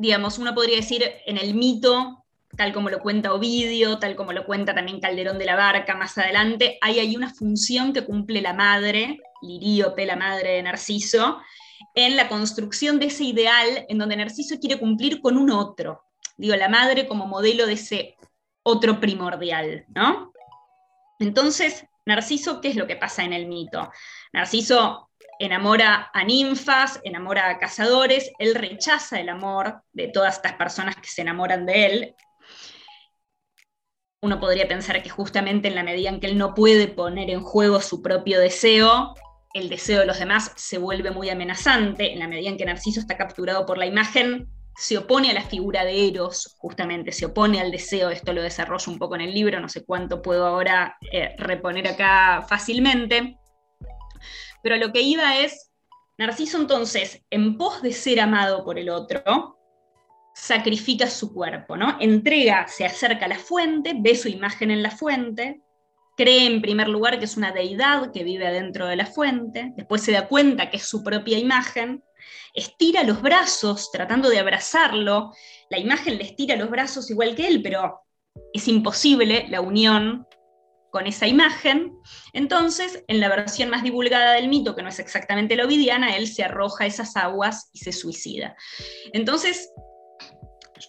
digamos, uno podría decir en el mito, tal como lo cuenta Ovidio, tal como lo cuenta también Calderón de la Barca más adelante, hay ahí una función que cumple la madre, Liríope, la madre de Narciso, en la construcción de ese ideal en donde Narciso quiere cumplir con un otro. Digo, la madre como modelo de ese otro primordial, ¿no? Entonces, Narciso, ¿qué es lo que pasa en el mito? Narciso enamora a ninfas, enamora a cazadores, él rechaza el amor de todas estas personas que se enamoran de él. Uno podría pensar que justamente en la medida en que él no puede poner en juego su propio deseo, el deseo de los demás se vuelve muy amenazante. En la medida en que Narciso está capturado por la imagen, se opone a la figura de Eros, justamente, se opone al deseo, esto lo desarrollo un poco en el libro, no sé cuánto puedo ahora eh, reponer acá fácilmente. Pero lo que iba es, Narciso entonces, en pos de ser amado por el otro, sacrifica su cuerpo, ¿no? Entrega, se acerca a la fuente, ve su imagen en la fuente, cree en primer lugar que es una deidad que vive adentro de la fuente, después se da cuenta que es su propia imagen, estira los brazos tratando de abrazarlo, la imagen le estira los brazos igual que él, pero es imposible la unión con esa imagen. Entonces, en la versión más divulgada del mito, que no es exactamente la ovidiana, él se arroja esas aguas y se suicida. Entonces,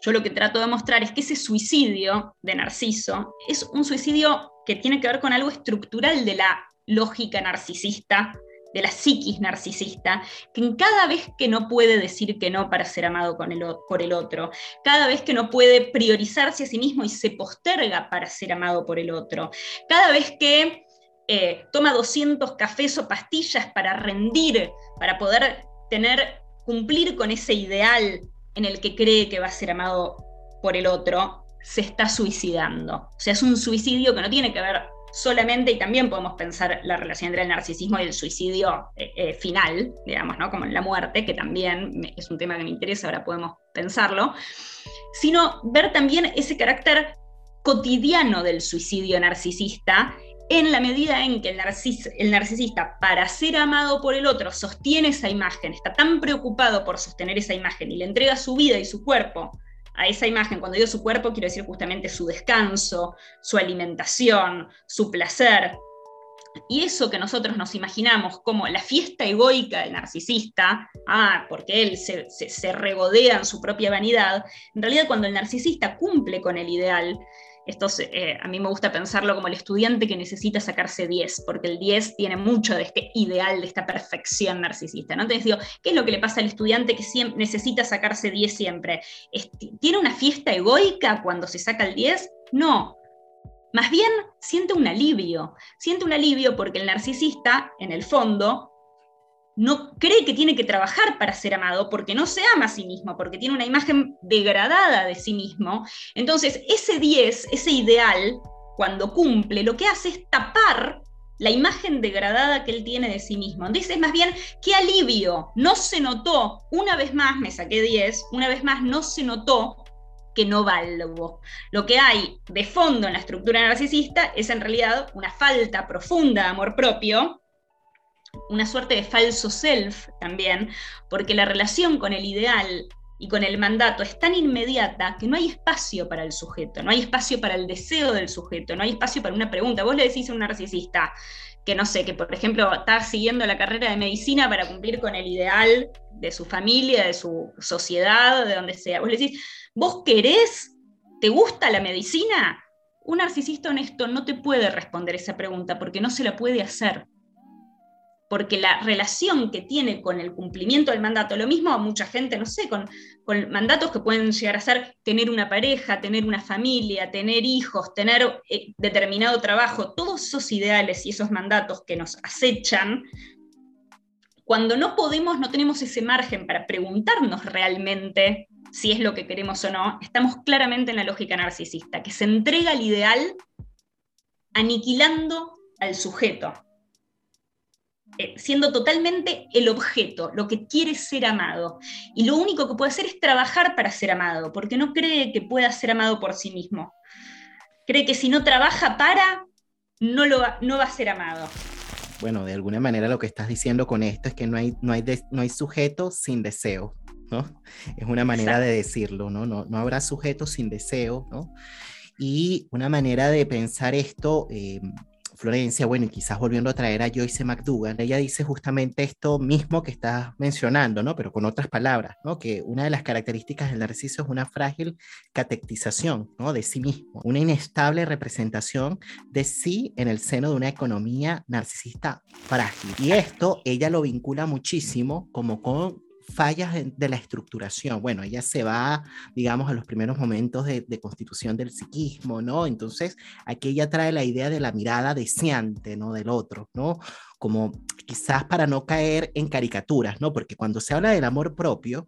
yo lo que trato de mostrar es que ese suicidio de Narciso es un suicidio que tiene que ver con algo estructural de la lógica narcisista de la psiquis narcisista, que cada vez que no puede decir que no para ser amado por el otro, cada vez que no puede priorizarse a sí mismo y se posterga para ser amado por el otro, cada vez que eh, toma 200 cafés o pastillas para rendir, para poder tener, cumplir con ese ideal en el que cree que va a ser amado por el otro, se está suicidando. O sea, es un suicidio que no tiene que ver solamente, y también podemos pensar la relación entre el narcisismo y el suicidio eh, eh, final, digamos, ¿no? como en la muerte, que también es un tema que me interesa, ahora podemos pensarlo, sino ver también ese carácter cotidiano del suicidio narcisista en la medida en que el, el, narcisista, para ser amado por el otro, sostiene esa imagen, está tan preocupado por sostener esa imagen y le entrega su vida y su cuerpo a esa imagen, cuando digo su cuerpo, quiero decir justamente su descanso, su alimentación, su placer. Y eso que nosotros nos imaginamos como la fiesta egoica del narcisista, ah, porque él se, se regodea en su propia vanidad, en realidad cuando el narcisista cumple con el ideal, esto eh, a mí me gusta pensarlo como el estudiante que necesita sacarse 10, porque el 10 tiene mucho de este ideal, de esta perfección narcisista. ¿no? Entonces digo, ¿qué es lo que le pasa al estudiante que necesita sacarse 10 siempre? ¿Tiene una fiesta egoica cuando se saca el 10? No. Más bien siente un alivio. Siente un alivio porque el narcisista, en el fondo, no cree que tiene que trabajar para ser amado porque no se ama a sí mismo, porque tiene una imagen degradada de sí mismo. Entonces, ese 10, ese ideal, cuando cumple, lo que hace es tapar la imagen degradada que él tiene de sí mismo. Entonces, más bien, qué alivio, no se notó, una vez más me saqué 10, una vez más no se notó que no valgo. Lo que hay de fondo en la estructura narcisista es en realidad una falta profunda de amor propio, una suerte de falso self también, porque la relación con el ideal y con el mandato es tan inmediata que no hay espacio para el sujeto, no hay espacio para el deseo del sujeto, no hay espacio para una pregunta. Vos le decís a un narcisista que no sé, que por ejemplo está siguiendo la carrera de medicina para cumplir con el ideal de su familia, de su sociedad, de donde sea. Vos le decís, ¿vos querés? ¿Te gusta la medicina? Un narcisista honesto no te puede responder esa pregunta porque no se la puede hacer porque la relación que tiene con el cumplimiento del mandato, lo mismo a mucha gente, no sé, con, mandatos que pueden llegar a ser tener una pareja, tener una familia, tener hijos, tener eh, determinado trabajo, todos esos ideales y esos mandatos que nos acechan, cuando no podemos, no tenemos ese margen para preguntarnos realmente si es lo que queremos o no, estamos claramente en la lógica narcisista, que se entrega al ideal aniquilando al sujeto, siendo totalmente el objeto, lo que quiere ser amado. Y lo único que puede hacer es trabajar para ser amado, porque no cree que pueda ser amado por sí mismo. Cree que si no trabaja para, no, lo no va a ser amado bueno, de alguna manera lo que estás diciendo con esto es que no hay, no hay, no hay sujeto sin deseo, ¿no? Es una manera de decirlo, ¿no? ¿no? No habrá sujeto sin deseo, ¿no? Y una manera de pensar esto, eh, Florencia, bueno, y quizás volviendo a traer a Joyce McDougall, ella dice justamente esto mismo que estás mencionando, ¿no? Pero con otras palabras, ¿no? Que una de las características del narciso es una frágil catectización, ¿no? De sí mismo, una inestable representación de sí en el seno de una economía narcisista frágil. Y esto ella lo vincula muchísimo como con fallas de, la estructuración. Bueno, ella se va, digamos, a los primeros momentos de, constitución del psiquismo, ¿no? Entonces, aquí ella trae la idea de la mirada deseante, ¿no? Del otro, ¿no? Como quizás para no caer en caricaturas, ¿no? Porque cuando se habla del amor propio,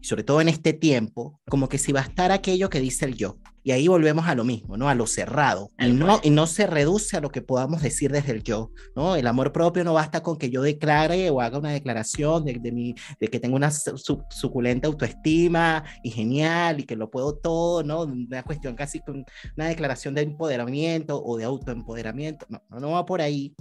y sobre todo en este tiempo, como que si va a estar aquello que dice el yo, y ahí volvemos a lo mismo, ¿no? A lo cerrado. Y no, y no se reduce a lo que podamos decir desde el yo, ¿no? El amor propio no basta con que yo declare o haga una declaración de, de, mi, de que tengo una suculenta autoestima y genial y que lo puedo todo, ¿no? Una cuestión casi con una declaración de empoderamiento o de autoempoderamiento. No, no va por ahí.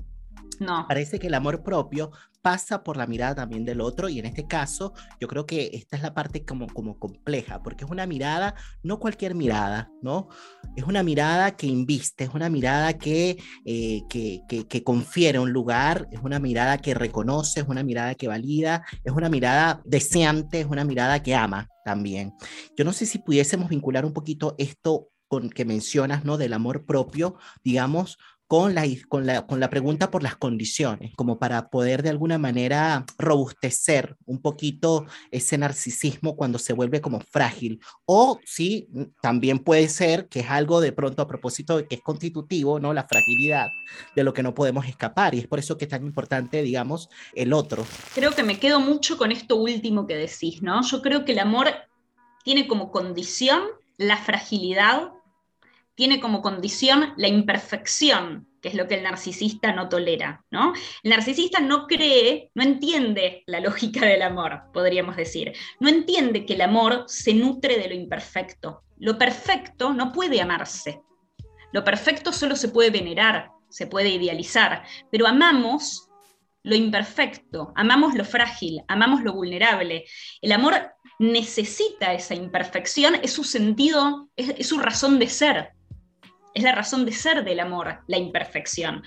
No. Parece que el amor propio pasa por la mirada también del otro y en este caso yo creo que esta es la parte como, como compleja, porque es una mirada, no cualquier mirada, ¿no? Es una mirada que inviste, es una mirada que, eh, que, que, que confiere un lugar, es una mirada que reconoce, es una mirada que valida, es una mirada deseante, es una mirada que ama también. Yo no sé si pudiésemos vincular un poquito esto con que mencionas, ¿no? Del amor propio, digamos, con la, con, la, con la pregunta por las condiciones, como para poder de alguna manera robustecer un poquito ese narcisismo cuando se vuelve como frágil. O sí, también puede ser que es algo de pronto a propósito de que es constitutivo, ¿no? La fragilidad de lo que no podemos escapar. Y es por eso que es tan importante, digamos, el otro. Creo que me quedo mucho con esto último que decís, ¿no? Yo creo que el amor tiene como condición la fragilidad tiene como condición la imperfección, que es lo que el narcisista no tolera, ¿no? El narcisista no cree, no entiende la lógica del amor, podríamos decir. No entiende que el amor se nutre de lo imperfecto. Lo perfecto no puede amarse. Lo perfecto solo se puede venerar, se puede idealizar, pero amamos lo imperfecto, amamos lo frágil, amamos lo vulnerable. El amor necesita esa imperfección, es su sentido, es, su razón de ser es la razón de ser del amor, la imperfección.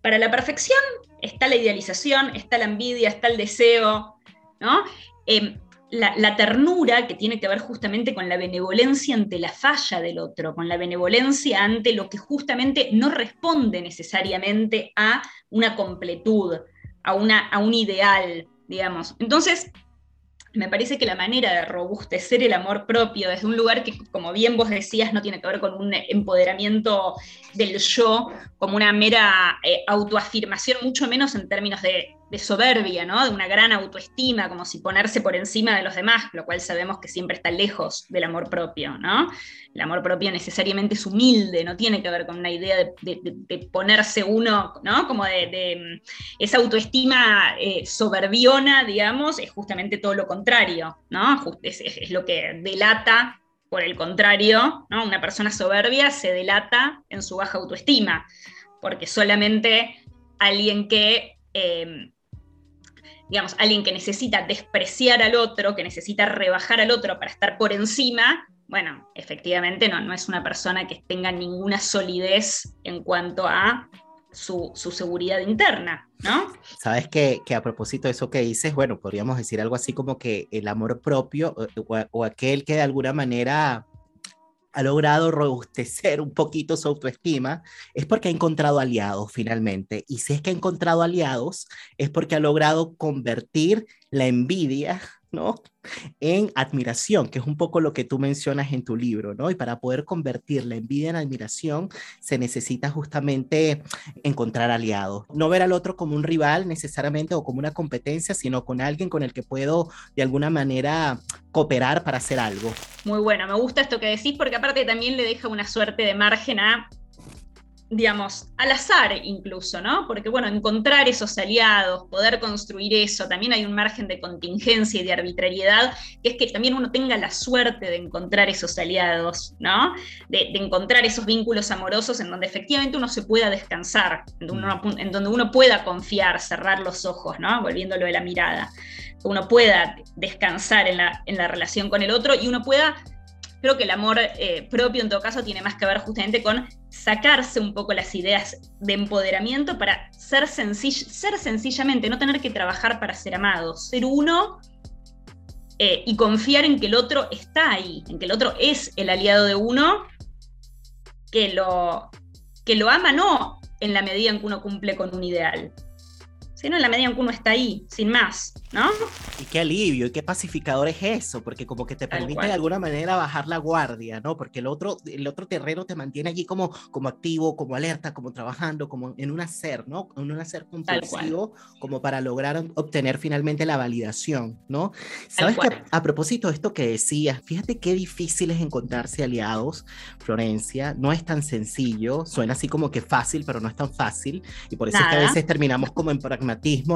Para la perfección está la idealización, está la envidia, está el deseo, ¿no? Em, la, ternura que tiene que ver justamente con la benevolencia ante la falla del otro, con la benevolencia ante lo que justamente no responde necesariamente a una completud, a, una, a un ideal, digamos. Entonces, me parece que la manera de robustecer el amor propio desde un lugar que, como bien vos decías, no tiene que ver con un empoderamiento del yo, como una mera eh, autoafirmación, mucho menos en términos de de soberbia, ¿no? de una gran autoestima, como si ponerse por encima de los demás, lo cual sabemos que siempre está lejos del amor propio. ¿no? El amor propio necesariamente es humilde, no tiene que ver con una idea de, ponerse uno, ¿no? como de, esa autoestima eh, soberbiona, digamos, es justamente todo lo contrario, ¿no? es, lo que delata por el contrario, ¿no? una persona soberbia se delata en su baja autoestima, porque solamente alguien que eh, digamos, alguien que necesita despreciar al otro, que necesita rebajar al otro para estar por encima, bueno, efectivamente no, no es una persona que tenga ninguna solidez en cuanto a su, seguridad interna, ¿no? Sabes que, a propósito de eso que dices, bueno, podríamos decir algo así como que el amor propio o aquel que de alguna manera ha logrado robustecer un poquito su autoestima, es porque ha encontrado aliados finalmente. Y si es que ha encontrado aliados, es porque ha logrado convertir la envidia ¿no? En admiración, que es un poco lo que tú mencionas en tu libro, ¿no? Y para poder convertir la envidia en admiración, se necesita justamente encontrar aliados. No ver al otro como un rival necesariamente o como una competencia, sino con alguien con el que puedo de alguna manera cooperar para hacer algo. Muy bueno, me gusta esto que decís porque aparte también le deja una suerte de margen a digamos, al azar incluso, ¿no? Porque, bueno, encontrar esos aliados, poder construir eso, también hay un margen de contingencia y de arbitrariedad, que es que también uno tenga la suerte de encontrar esos aliados, ¿no? De, encontrar esos vínculos amorosos en donde efectivamente uno se pueda descansar, en donde uno, pueda confiar, cerrar los ojos, ¿no? Volviéndolo de la mirada, uno pueda descansar en la, en la relación con el otro y uno pueda Creo que el amor eh, propio en todo caso tiene más que ver justamente con sacarse un poco las ideas de empoderamiento para ser, ser sencillamente, no tener que trabajar para ser amado, ser uno eh, y confiar en que el otro está ahí, en que el otro es el aliado de uno, que lo, que lo ama no en la medida en que uno cumple con un ideal, sino en la medida en que uno está ahí, sin más, ¿no? Y qué alivio, y qué pacificador es eso, porque como que te permite de alguna manera bajar la guardia, ¿no? Porque el otro, el otro terreno te mantiene allí como, como activo, como alerta, como trabajando, como en un hacer, ¿no? En un hacer compulsivo, como para lograr obtener finalmente la validación, ¿no? Sabes que a propósito de esto que decías, fíjate qué difícil es encontrarse aliados, Florencia, no es tan sencillo, suena así como que fácil, pero no es tan fácil, y por eso es que a veces terminamos como en pragmatismo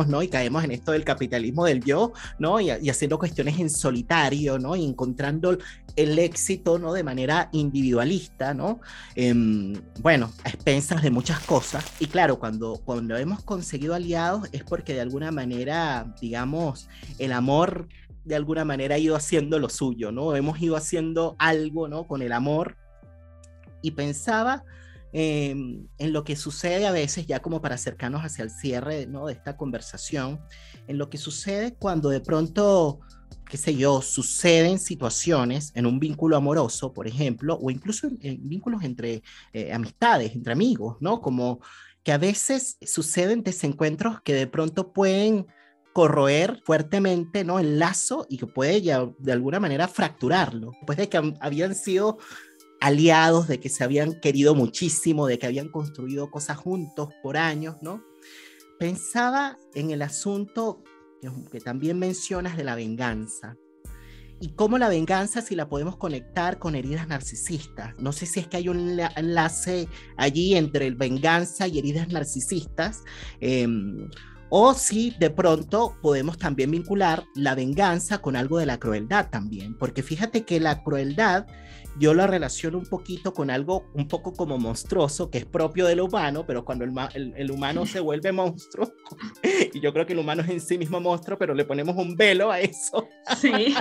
¿no? Y caemos en esto del capitalismo del yo, ¿no? Y, haciendo cuestiones en solitario, ¿no? Y encontrando el éxito, ¿no? De manera individualista, ¿no? Em, bueno, a expensas de muchas cosas. Y claro, cuando, cuando hemos conseguido aliados es porque de alguna manera, digamos, el amor de alguna manera ha ido haciendo lo suyo, ¿no? Hemos ido haciendo algo, ¿no? Con el amor. Y pensaba Em, en lo que sucede a veces, ya como para acercarnos hacia el cierre ¿no? de esta conversación, en lo que sucede cuando de pronto, qué sé yo, suceden situaciones en un vínculo amoroso, por ejemplo, o incluso en, vínculos entre eh, amistades, entre amigos, ¿no? Como que a veces suceden desencuentros que de pronto pueden corroer fuertemente ¿no? el lazo y que puede ya de alguna manera fracturarlo. Después de que habían sido aliados, de que se habían querido muchísimo, de que habían construido cosas juntos por años, ¿no? Pensaba en el asunto que, también mencionas de la venganza y cómo la venganza si la podemos conectar con heridas narcisistas. No sé si es que hay un enlace allí entre el venganza y heridas narcisistas. Em, o si de pronto podemos también vincular la venganza con algo de la crueldad también, porque fíjate que la crueldad yo la relaciono un poquito con algo un poco como monstruoso, que es propio del humano, pero cuando el, el, humano se vuelve monstruo, y yo creo que el humano es en sí mismo monstruo, pero le ponemos un velo a eso. Sí.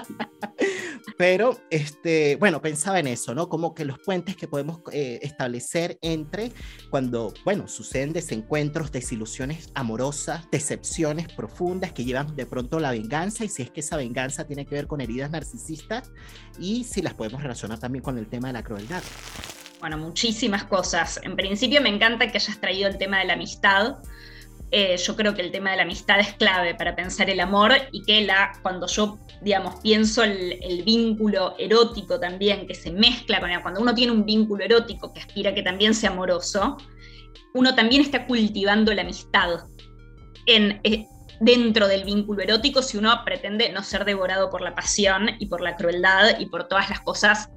pero, este, bueno, pensaba en eso, ¿no? Como que los puentes que podemos eh, establecer entre cuando, bueno, suceden desencuentros, desilusiones amorosas, decepciones profundas que llevan de pronto la venganza, y si es que esa venganza tiene que ver con heridas narcisistas, y si las podemos relacionar también con el tema de la crueldad? Bueno, muchísimas cosas. En principio me encanta que hayas traído el tema de la amistad. Eh, yo creo que el tema de la amistad es clave para pensar el amor y que la, cuando yo, digamos, pienso el, vínculo erótico también, que se mezcla con cuando uno tiene un vínculo erótico que aspira que también sea amoroso, uno también está cultivando la amistad en, eh, dentro del vínculo erótico si uno pretende no ser devorado por la pasión y por la crueldad y por todas las cosas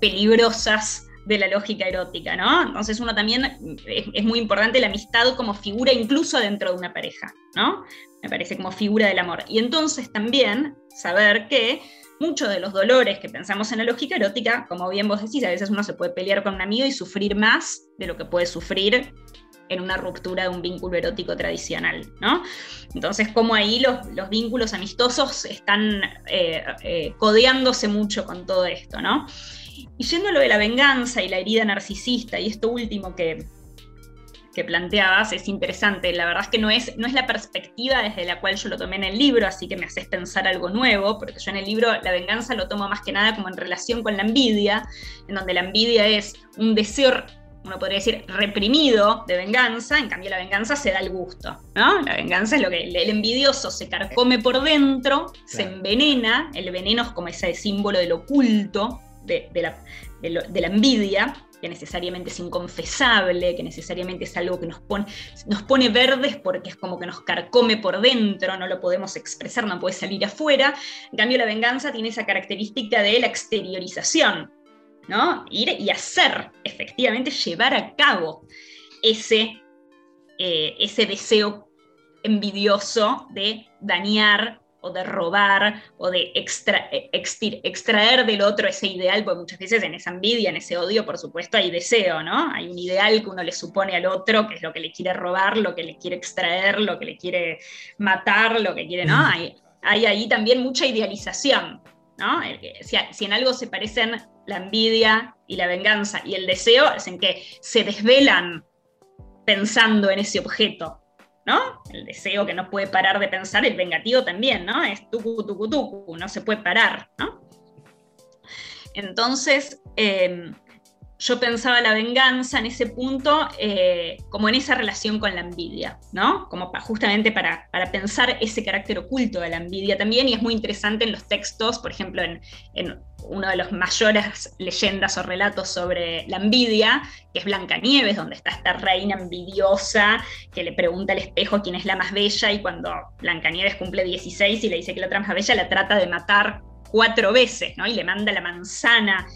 peligrosas de la lógica erótica, ¿no? Entonces uno también es, muy importante la amistad como figura incluso dentro de una pareja, ¿no? Me parece como figura del amor. Y entonces también saber que muchos de los dolores que pensamos en la lógica erótica, como bien vos decís, a veces uno se puede pelear con un amigo y sufrir más de lo que puede sufrir en una ruptura de un vínculo erótico tradicional, ¿no? Entonces, como ahí los, los vínculos amistosos están eh, eh, codeándose mucho con todo esto, ¿no? Y yendo a lo de la venganza y la herida narcisista y esto último que, que planteabas es interesante. La verdad es que no es, no es la perspectiva desde la cual yo lo tomé en el libro, así que me haces pensar algo nuevo, porque yo en el libro la venganza lo tomo más que nada como en relación con la envidia, en donde la envidia es un deseo uno podría decir, reprimido de venganza, en cambio la venganza se da el gusto, ¿no? La venganza es lo que el, envidioso se carcome por dentro, se envenena, el veneno es como ese símbolo del oculto, de, la, envidia, que necesariamente es inconfesable, que necesariamente es algo que nos pone, nos pone verdes porque es como que nos carcome por dentro, no lo podemos expresar, no puede salir afuera. En cambio, la venganza tiene esa característica de la exteriorización, ¿no? Ir y hacer, efectivamente, llevar a cabo ese, eh, ese deseo envidioso de dañar o de robar o de eh, extraer del otro ese ideal, porque muchas veces en esa envidia, en ese odio, por supuesto, hay deseo, ¿no? Hay un ideal que uno le supone al otro, que es lo que le quiere robar, lo que le quiere extraer, lo que le quiere matar, lo que quiere, ¿no? Hay, hay ahí también mucha idealización, ¿no? Si, si en algo se parecen la envidia y la venganza y el deseo, es en que se desvelan pensando en ese objeto, ¿no? El deseo que no puede parar de pensar, el vengativo también, ¿no? Es tucu, tucu, tucu, no se puede parar, ¿no? Entonces, em, yo pensaba la venganza en ese punto eh, como en esa relación con la envidia, ¿no? Como justamente para, pensar ese carácter oculto de la envidia también, y es muy interesante en los textos, por ejemplo, en, en uno de los mayores leyendas o relatos sobre la envidia, que es Blancanieves, donde está esta reina envidiosa que le pregunta al espejo quién es la más bella, y cuando Blancanieves cumple 16 y le dice que la otra más bella, la trata de matar cuatro veces, ¿no? Y le manda la manzana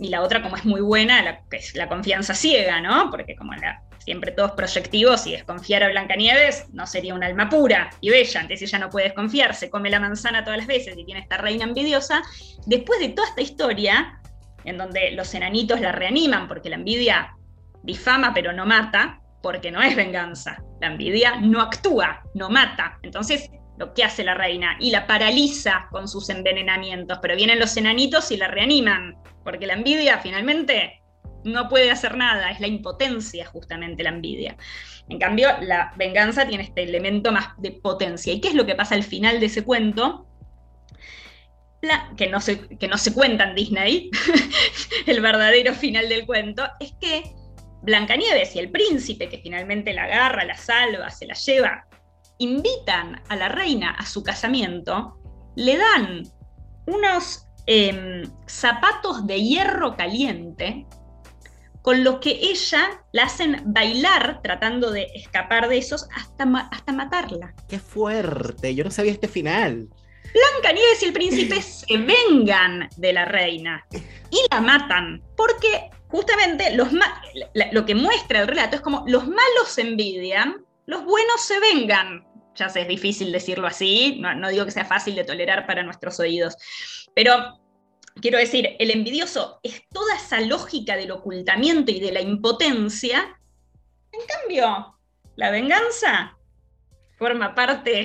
y la otra como es muy buena, la, es la confianza ciega, ¿no? Porque como la, siempre todos proyectivos y desconfiar a Blancanieves no sería un alma pura y bella, entonces ella no puede desconfiar, se come la manzana todas las veces y tiene esta reina envidiosa. Después de toda esta historia, en donde los enanitos la reaniman porque la envidia difama pero no mata, porque no es venganza, la envidia no actúa, no mata. Entonces lo que hace la reina y la paraliza con sus envenenamientos, pero vienen los enanitos y la reaniman, porque la envidia finalmente no puede hacer nada, es la impotencia justamente la envidia. En cambio, la venganza tiene este elemento más de potencia. ¿Y qué es lo que pasa al final de ese cuento? que, no se, que no se cuenta en Disney, el verdadero final del cuento, es que Blancanieves y el príncipe, que finalmente la agarra, la salva, se la lleva invitan a la reina a su casamiento, le dan unos em, zapatos de hierro caliente con los que ella la hacen bailar tratando de escapar de esos hasta, hasta matarla. ¡Qué fuerte! Yo no sabía este final. Blanca Nieves y el príncipe se vengan de la reina y la matan, porque justamente los lo que muestra el relato es como los malos envidian, los buenos se vengan ya sé, es difícil decirlo así, no, digo que sea fácil de tolerar para nuestros oídos, pero quiero decir, el envidioso es toda esa lógica del ocultamiento y de la impotencia, en cambio, la venganza forma parte...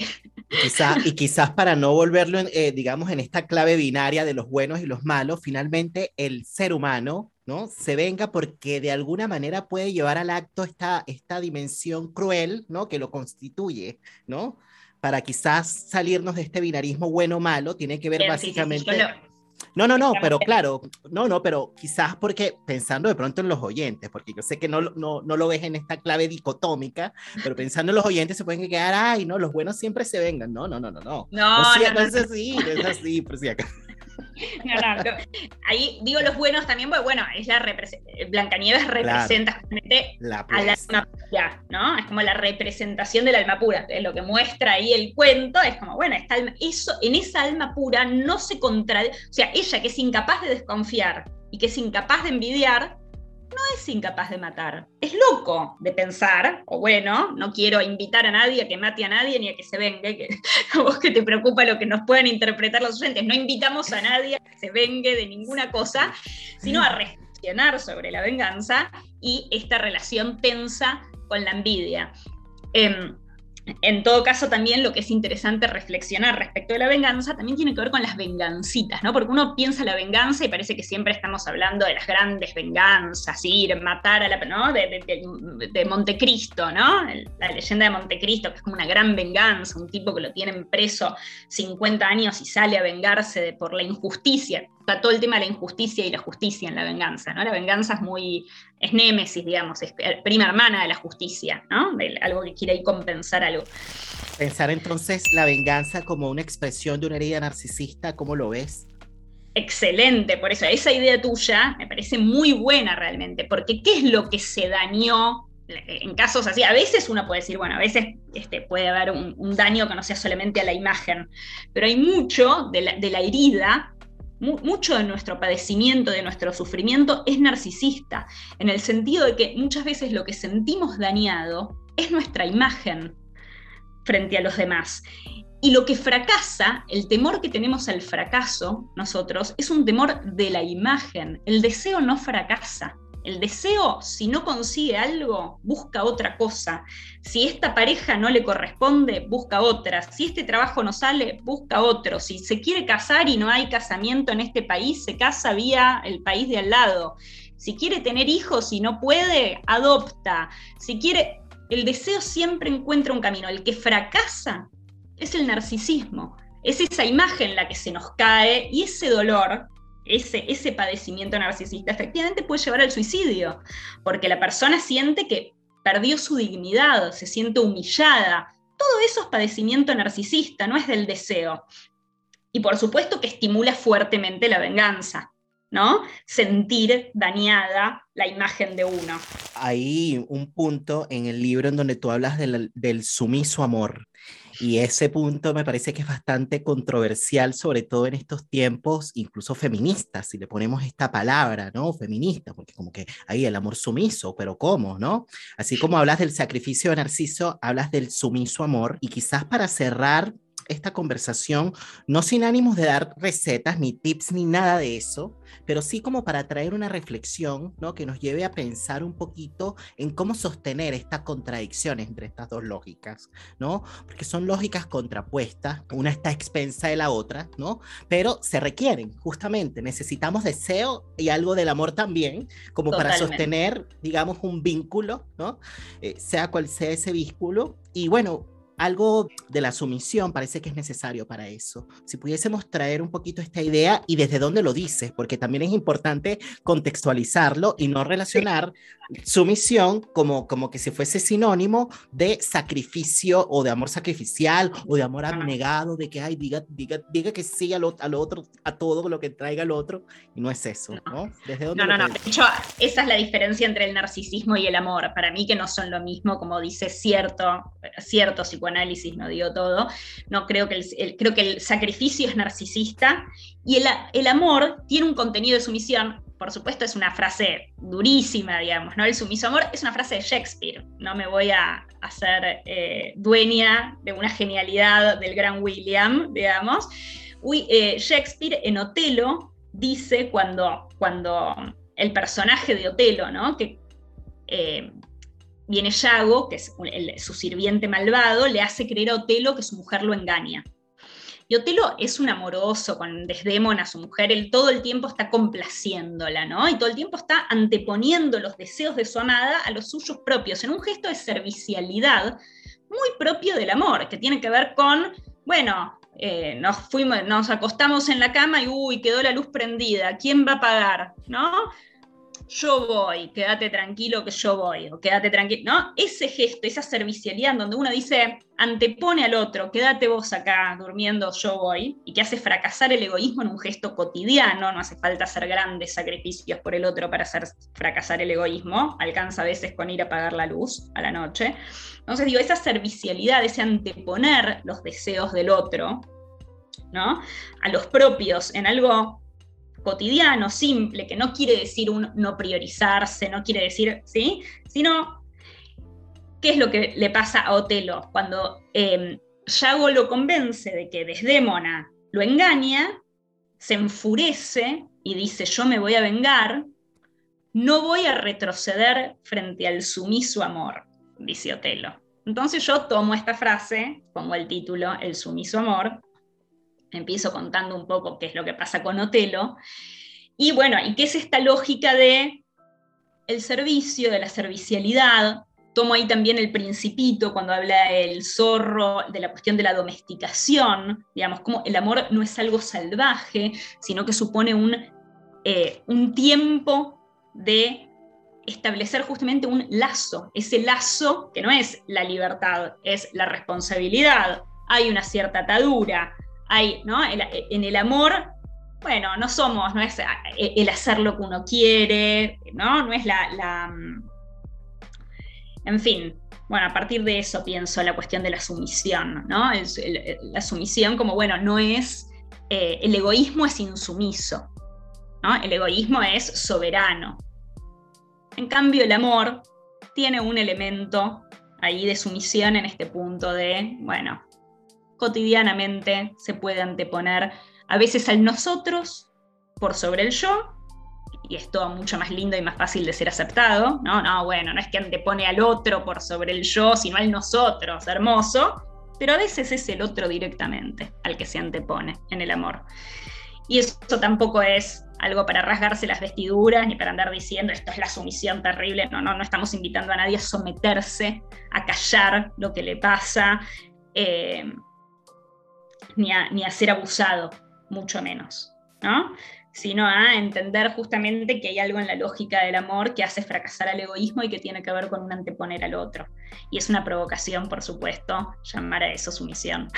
y quizás para no volverlo, eh, digamos, en esta clave binaria de los buenos y los malos, finalmente el ser humano ¿no? Se venga porque de alguna manera puede llevar al acto esta, esta dimensión cruel, ¿no? Que lo constituye, ¿no? Para quizás salirnos de este binarismo bueno-malo, tiene que ver básicamente... No, no, no, pero claro, no, no, pero quizás porque pensando de pronto en los oyentes, porque yo sé que no, no, no lo ves en esta clave dicotómica, pero pensando en los oyentes se pueden quedar, ay, no, los buenos siempre se vengan. No, no, no, no, no. No, no, no, es así, no es así, por si acaso. Ahí digo los buenos también, porque bueno, es la Blancanieves representa justamente al alma pura, ¿no? Es como la representación del alma pura. lo que muestra ahí el cuento es como, bueno, esta eso, en esa alma pura no se contradice, o sea, ella que es incapaz de desconfiar y que es incapaz de envidiar, no es incapaz de matar. Es loco de pensar, o bueno, no quiero invitar a nadie a que mate a nadie ni a que se vengue, que a vos que te preocupa lo que nos puedan interpretar los oyentes. No invitamos a nadie a que se vengue de ninguna cosa, sino a reflexionar sobre la venganza y esta relación tensa con la envidia. Em, en todo caso, también lo que es interesante reflexionar respecto de la venganza también tiene que ver con las vengancitas, ¿no? Porque uno piensa la venganza y parece que siempre estamos hablando de las grandes venganzas, ir, matar a la. ¿no? De, de, Montecristo, ¿no? La leyenda de Montecristo, que es como una gran venganza, un tipo que lo tienen preso 50 años y sale a vengarse por la injusticia. está todo el tema de la injusticia y la justicia en la venganza, ¿no? La venganza es muy, es némesis, digamos, es prima hermana de la justicia, ¿no? De algo que quiere ahí compensar algo. Pensar entonces la venganza como una expresión de una herida narcisista, ¿cómo lo ves? Excelente, por eso esa idea tuya me parece muy buena realmente, porque ¿qué es lo que se dañó en casos así? A veces uno puede decir, bueno, a veces este, puede haber un, daño que no sea solamente a la imagen, pero hay mucho de la, de la herida mucho de nuestro padecimiento, de nuestro sufrimiento es narcisista, en el sentido de que muchas veces lo que sentimos dañado es nuestra imagen frente a los demás. Y lo que fracasa, el temor que tenemos al fracaso nosotros, es un temor de la imagen. El deseo no fracasa. El deseo, si no consigue algo, busca otra cosa. Si esta pareja no le corresponde, busca otra. Si este trabajo no sale, busca otro. Si se quiere casar y no hay casamiento en este país, se casa vía el país de al lado. Si quiere tener hijos y no puede, adopta. Si quiere, el deseo siempre encuentra un camino. El que fracasa es el narcisismo. Es esa imagen la que se nos cae y ese dolor ese, ese padecimiento narcisista efectivamente puede llevar al suicidio, porque la persona siente que perdió su dignidad, se siente humillada. Todo eso es padecimiento narcisista, no es del deseo. Y por supuesto que estimula fuertemente la venganza, ¿no? Sentir dañada la imagen de uno. Hay un punto en el libro en donde tú hablas del, del sumiso amor. Y ese punto me parece que es bastante controversial, sobre todo en estos tiempos, incluso feministas, si le ponemos esta palabra, ¿no? Feminista, porque como que ahí el amor sumiso, pero ¿cómo, no? Así como hablas del sacrificio de Narciso, hablas del sumiso amor. Y quizás para cerrar esta conversación, no sin ánimos de dar recetas, ni tips, ni nada de eso, pero sí como para traer una reflexión, ¿no? Que nos lleve a pensar un poquito en cómo sostener esta contradicción entre estas dos lógicas, ¿no? Porque son lógicas contrapuestas, una está expensa de la otra, ¿no? Pero se requieren, justamente, necesitamos deseo y algo del amor también, como para sostener, digamos, un vínculo, ¿no? Eh, sea cual sea ese vínculo. Y bueno, algo de la sumisión parece que es necesario para eso. Si pudiésemos traer un poquito esta idea y desde dónde lo dices, porque también es importante contextualizarlo y no relacionar sumisión como, como que si fuese sinónimo de sacrificio o de amor sacrificial o de amor abnegado, de que, ay, diga, diga, diga que sí a lo, otro, a todo lo que traiga el otro, y no es eso, ¿no? ¿Desde dónde no, no, no. De hecho, esa es la diferencia entre el narcisismo y el amor. Para mí que no son lo mismo, como dice cierto, cierto psicoanálisis, no digo todo. No creo que el, creo que el sacrificio es narcisista y el, el amor tiene un contenido de sumisión por supuesto es una frase durísima, digamos, ¿no? El sumiso amor es una frase de Shakespeare, no me voy a hacer eh, dueña de una genialidad del gran William, digamos. Eh, Shakespeare en Otelo dice cuando, cuando el personaje de Otelo, ¿no? Que eh, viene Yago, que es su sirviente malvado, le hace creer a Otelo que su mujer lo engaña. Y Otelo es un amoroso con Desdémona, a su mujer, él todo el tiempo está complaciéndola, ¿no? Y todo el tiempo está anteponiendo los deseos de su amada a los suyos propios, en un gesto de servicialidad muy propio del amor, que tiene que ver con, bueno, eh, nos fuimos, nos acostamos en la cama y uy, quedó la luz prendida, ¿quién va a pagar? ¿No? Yo voy, quédate tranquilo que yo voy, o quédate tranquilo, ¿no? Ese gesto, esa servicialidad donde uno dice, antepone al otro, quédate vos acá durmiendo, yo voy, y que hace fracasar el egoísmo en un gesto cotidiano, no hace falta hacer grandes sacrificios por el otro para hacer fracasar el egoísmo, alcanza a veces con ir a apagar la luz a la noche. Entonces digo, esa servicialidad, ese anteponer los deseos del otro, ¿no? A los propios en algo cotidiano, simple, que no quiere decir un no priorizarse, no quiere decir, ¿sí? Sino, ¿qué es lo que le pasa a Otelo? Cuando eh, Yago lo convence de que Desdémona lo engaña, se enfurece y dice, yo me voy a vengar, no voy a retroceder frente al sumiso amor, dice Otelo. Entonces yo tomo esta frase, pongo el título, El sumiso amor, empiezo contando un poco qué es lo que pasa con Otelo. Y bueno, ¿y qué es esta lógica de el servicio, de la servicialidad, tomo ahí también el principito cuando habla el zorro, de la cuestión de la domesticación, digamos, como el amor no es algo salvaje, sino que supone un, eh, un tiempo de establecer justamente un lazo, ese lazo que no es la libertad, es la responsabilidad, hay una cierta atadura, hay, ¿no? en el amor, bueno, no somos, no es el hacer lo que uno quiere, ¿no? No es la mm, en fin, bueno, a partir de eso pienso la cuestión de la sumisión, ¿no? la sumisión como, bueno, no es, eh, el egoísmo es insumiso, ¿no? El egoísmo es soberano. En cambio, el amor tiene un elemento ahí de sumisión en este punto de, bueno, cotidianamente se puede anteponer a veces al nosotros por sobre el yo y es todo mucho más lindo y más fácil de ser aceptado, ¿no? No, bueno, no es que antepone al otro por sobre el yo, sino al nosotros, hermoso, pero a veces es el otro directamente al que se antepone en el amor. Y eso tampoco es algo para rasgarse las vestiduras ni para andar diciendo esto es la sumisión terrible, no, no, no estamos invitando a nadie a someterse, a callar lo que le pasa, eh, ni, a, ni a ser abusado, mucho menos. ¿no? sino a entender justamente que hay algo en la lógica del amor que hace fracasar al egoísmo y que tiene que ver con un anteponer al otro. Y es una provocación, por supuesto, llamar a eso sumisión.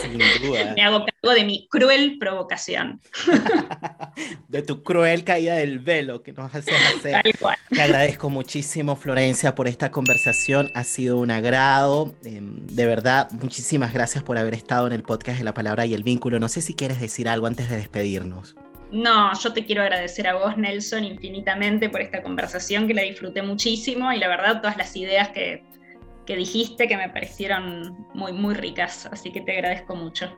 Sin duda. Me hago cargo de mi cruel provocación. de tu cruel caída del velo que nos haces hacer. Te agradezco muchísimo, Florencia, por esta conversación. Ha sido un agrado. Em, de verdad, muchísimas gracias por haber estado en el podcast de la palabra y el vínculo. No sé si quieres decir algo antes de despedirnos. No, yo te quiero agradecer a vos, Nelson, infinitamente por esta conversación, que la disfruté muchísimo y la verdad todas las ideas que, que dijiste que me parecieron muy, muy ricas, así que te agradezco mucho.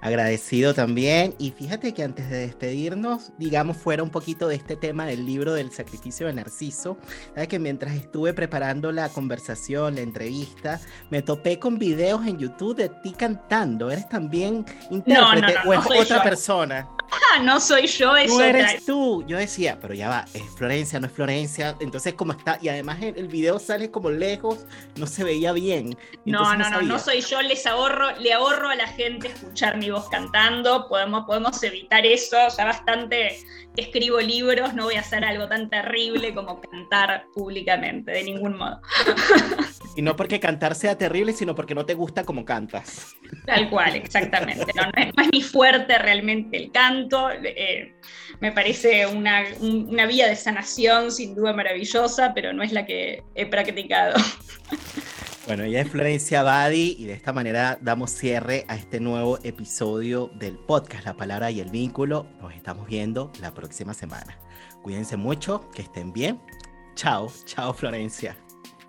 Agradecido también. Y fíjate que antes de despedirnos, digamos, fuera un poquito de este tema del libro del sacrificio de Narciso, ¿sabes? que mientras estuve preparando la conversación, la entrevista, me topé con videos en YouTube de ti cantando. ¿Eres también intérprete o es otra persona? Ah, no soy yo, es Tú eres tú. Yo decía, pero ya va, es Florencia, no es Florencia. Entonces, como está, y además el, video sale como lejos, no se veía bien. No, no, no, no, soy yo, les ahorro, le ahorro a la gente escuchar mi voz cantando, podemos, podemos evitar eso, ya bastante escribo libros, no voy a hacer algo tan terrible como cantar públicamente, de ningún modo. Y no porque cantar sea terrible, sino porque no te gusta como cantas. Tal cual, exactamente. No, es, más ni fuerte realmente el canto. Eh, me parece una, una vía de sanación sin duda maravillosa, pero no es la que he practicado. Bueno, ella es Florencia Badi y de esta manera damos cierre a este nuevo episodio del podcast La Palabra y el Vínculo. Nos estamos viendo la próxima semana. Cuídense mucho, que estén bien. Chao, chao Florencia.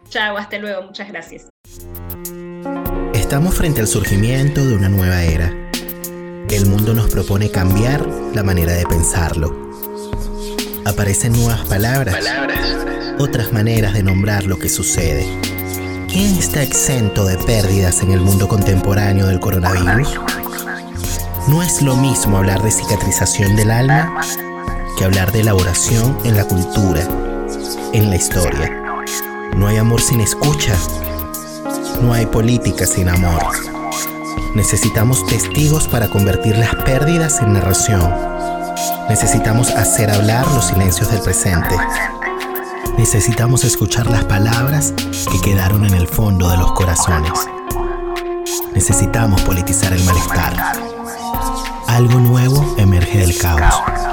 Chao, hasta luego, muchas gracias. Estamos frente al surgimiento de una nueva era. El mundo nos propone cambiar la manera de pensarlo. Aparecen nuevas palabras, otras maneras de nombrar lo que sucede ¿Quién está exento de pérdidas en el mundo contemporáneo del coronavirus? No es lo mismo hablar de cicatrización del alma que hablar de elaboración en la cultura, en la historia. No hay amor sin escucha. No hay política sin amor. Necesitamos testigos para convertir las pérdidas en narración. Necesitamos hacer hablar los silencios del presente. Necesitamos escuchar las palabras que quedaron en el fondo de los corazones. Necesitamos politizar el malestar. Algo nuevo emerge del caos.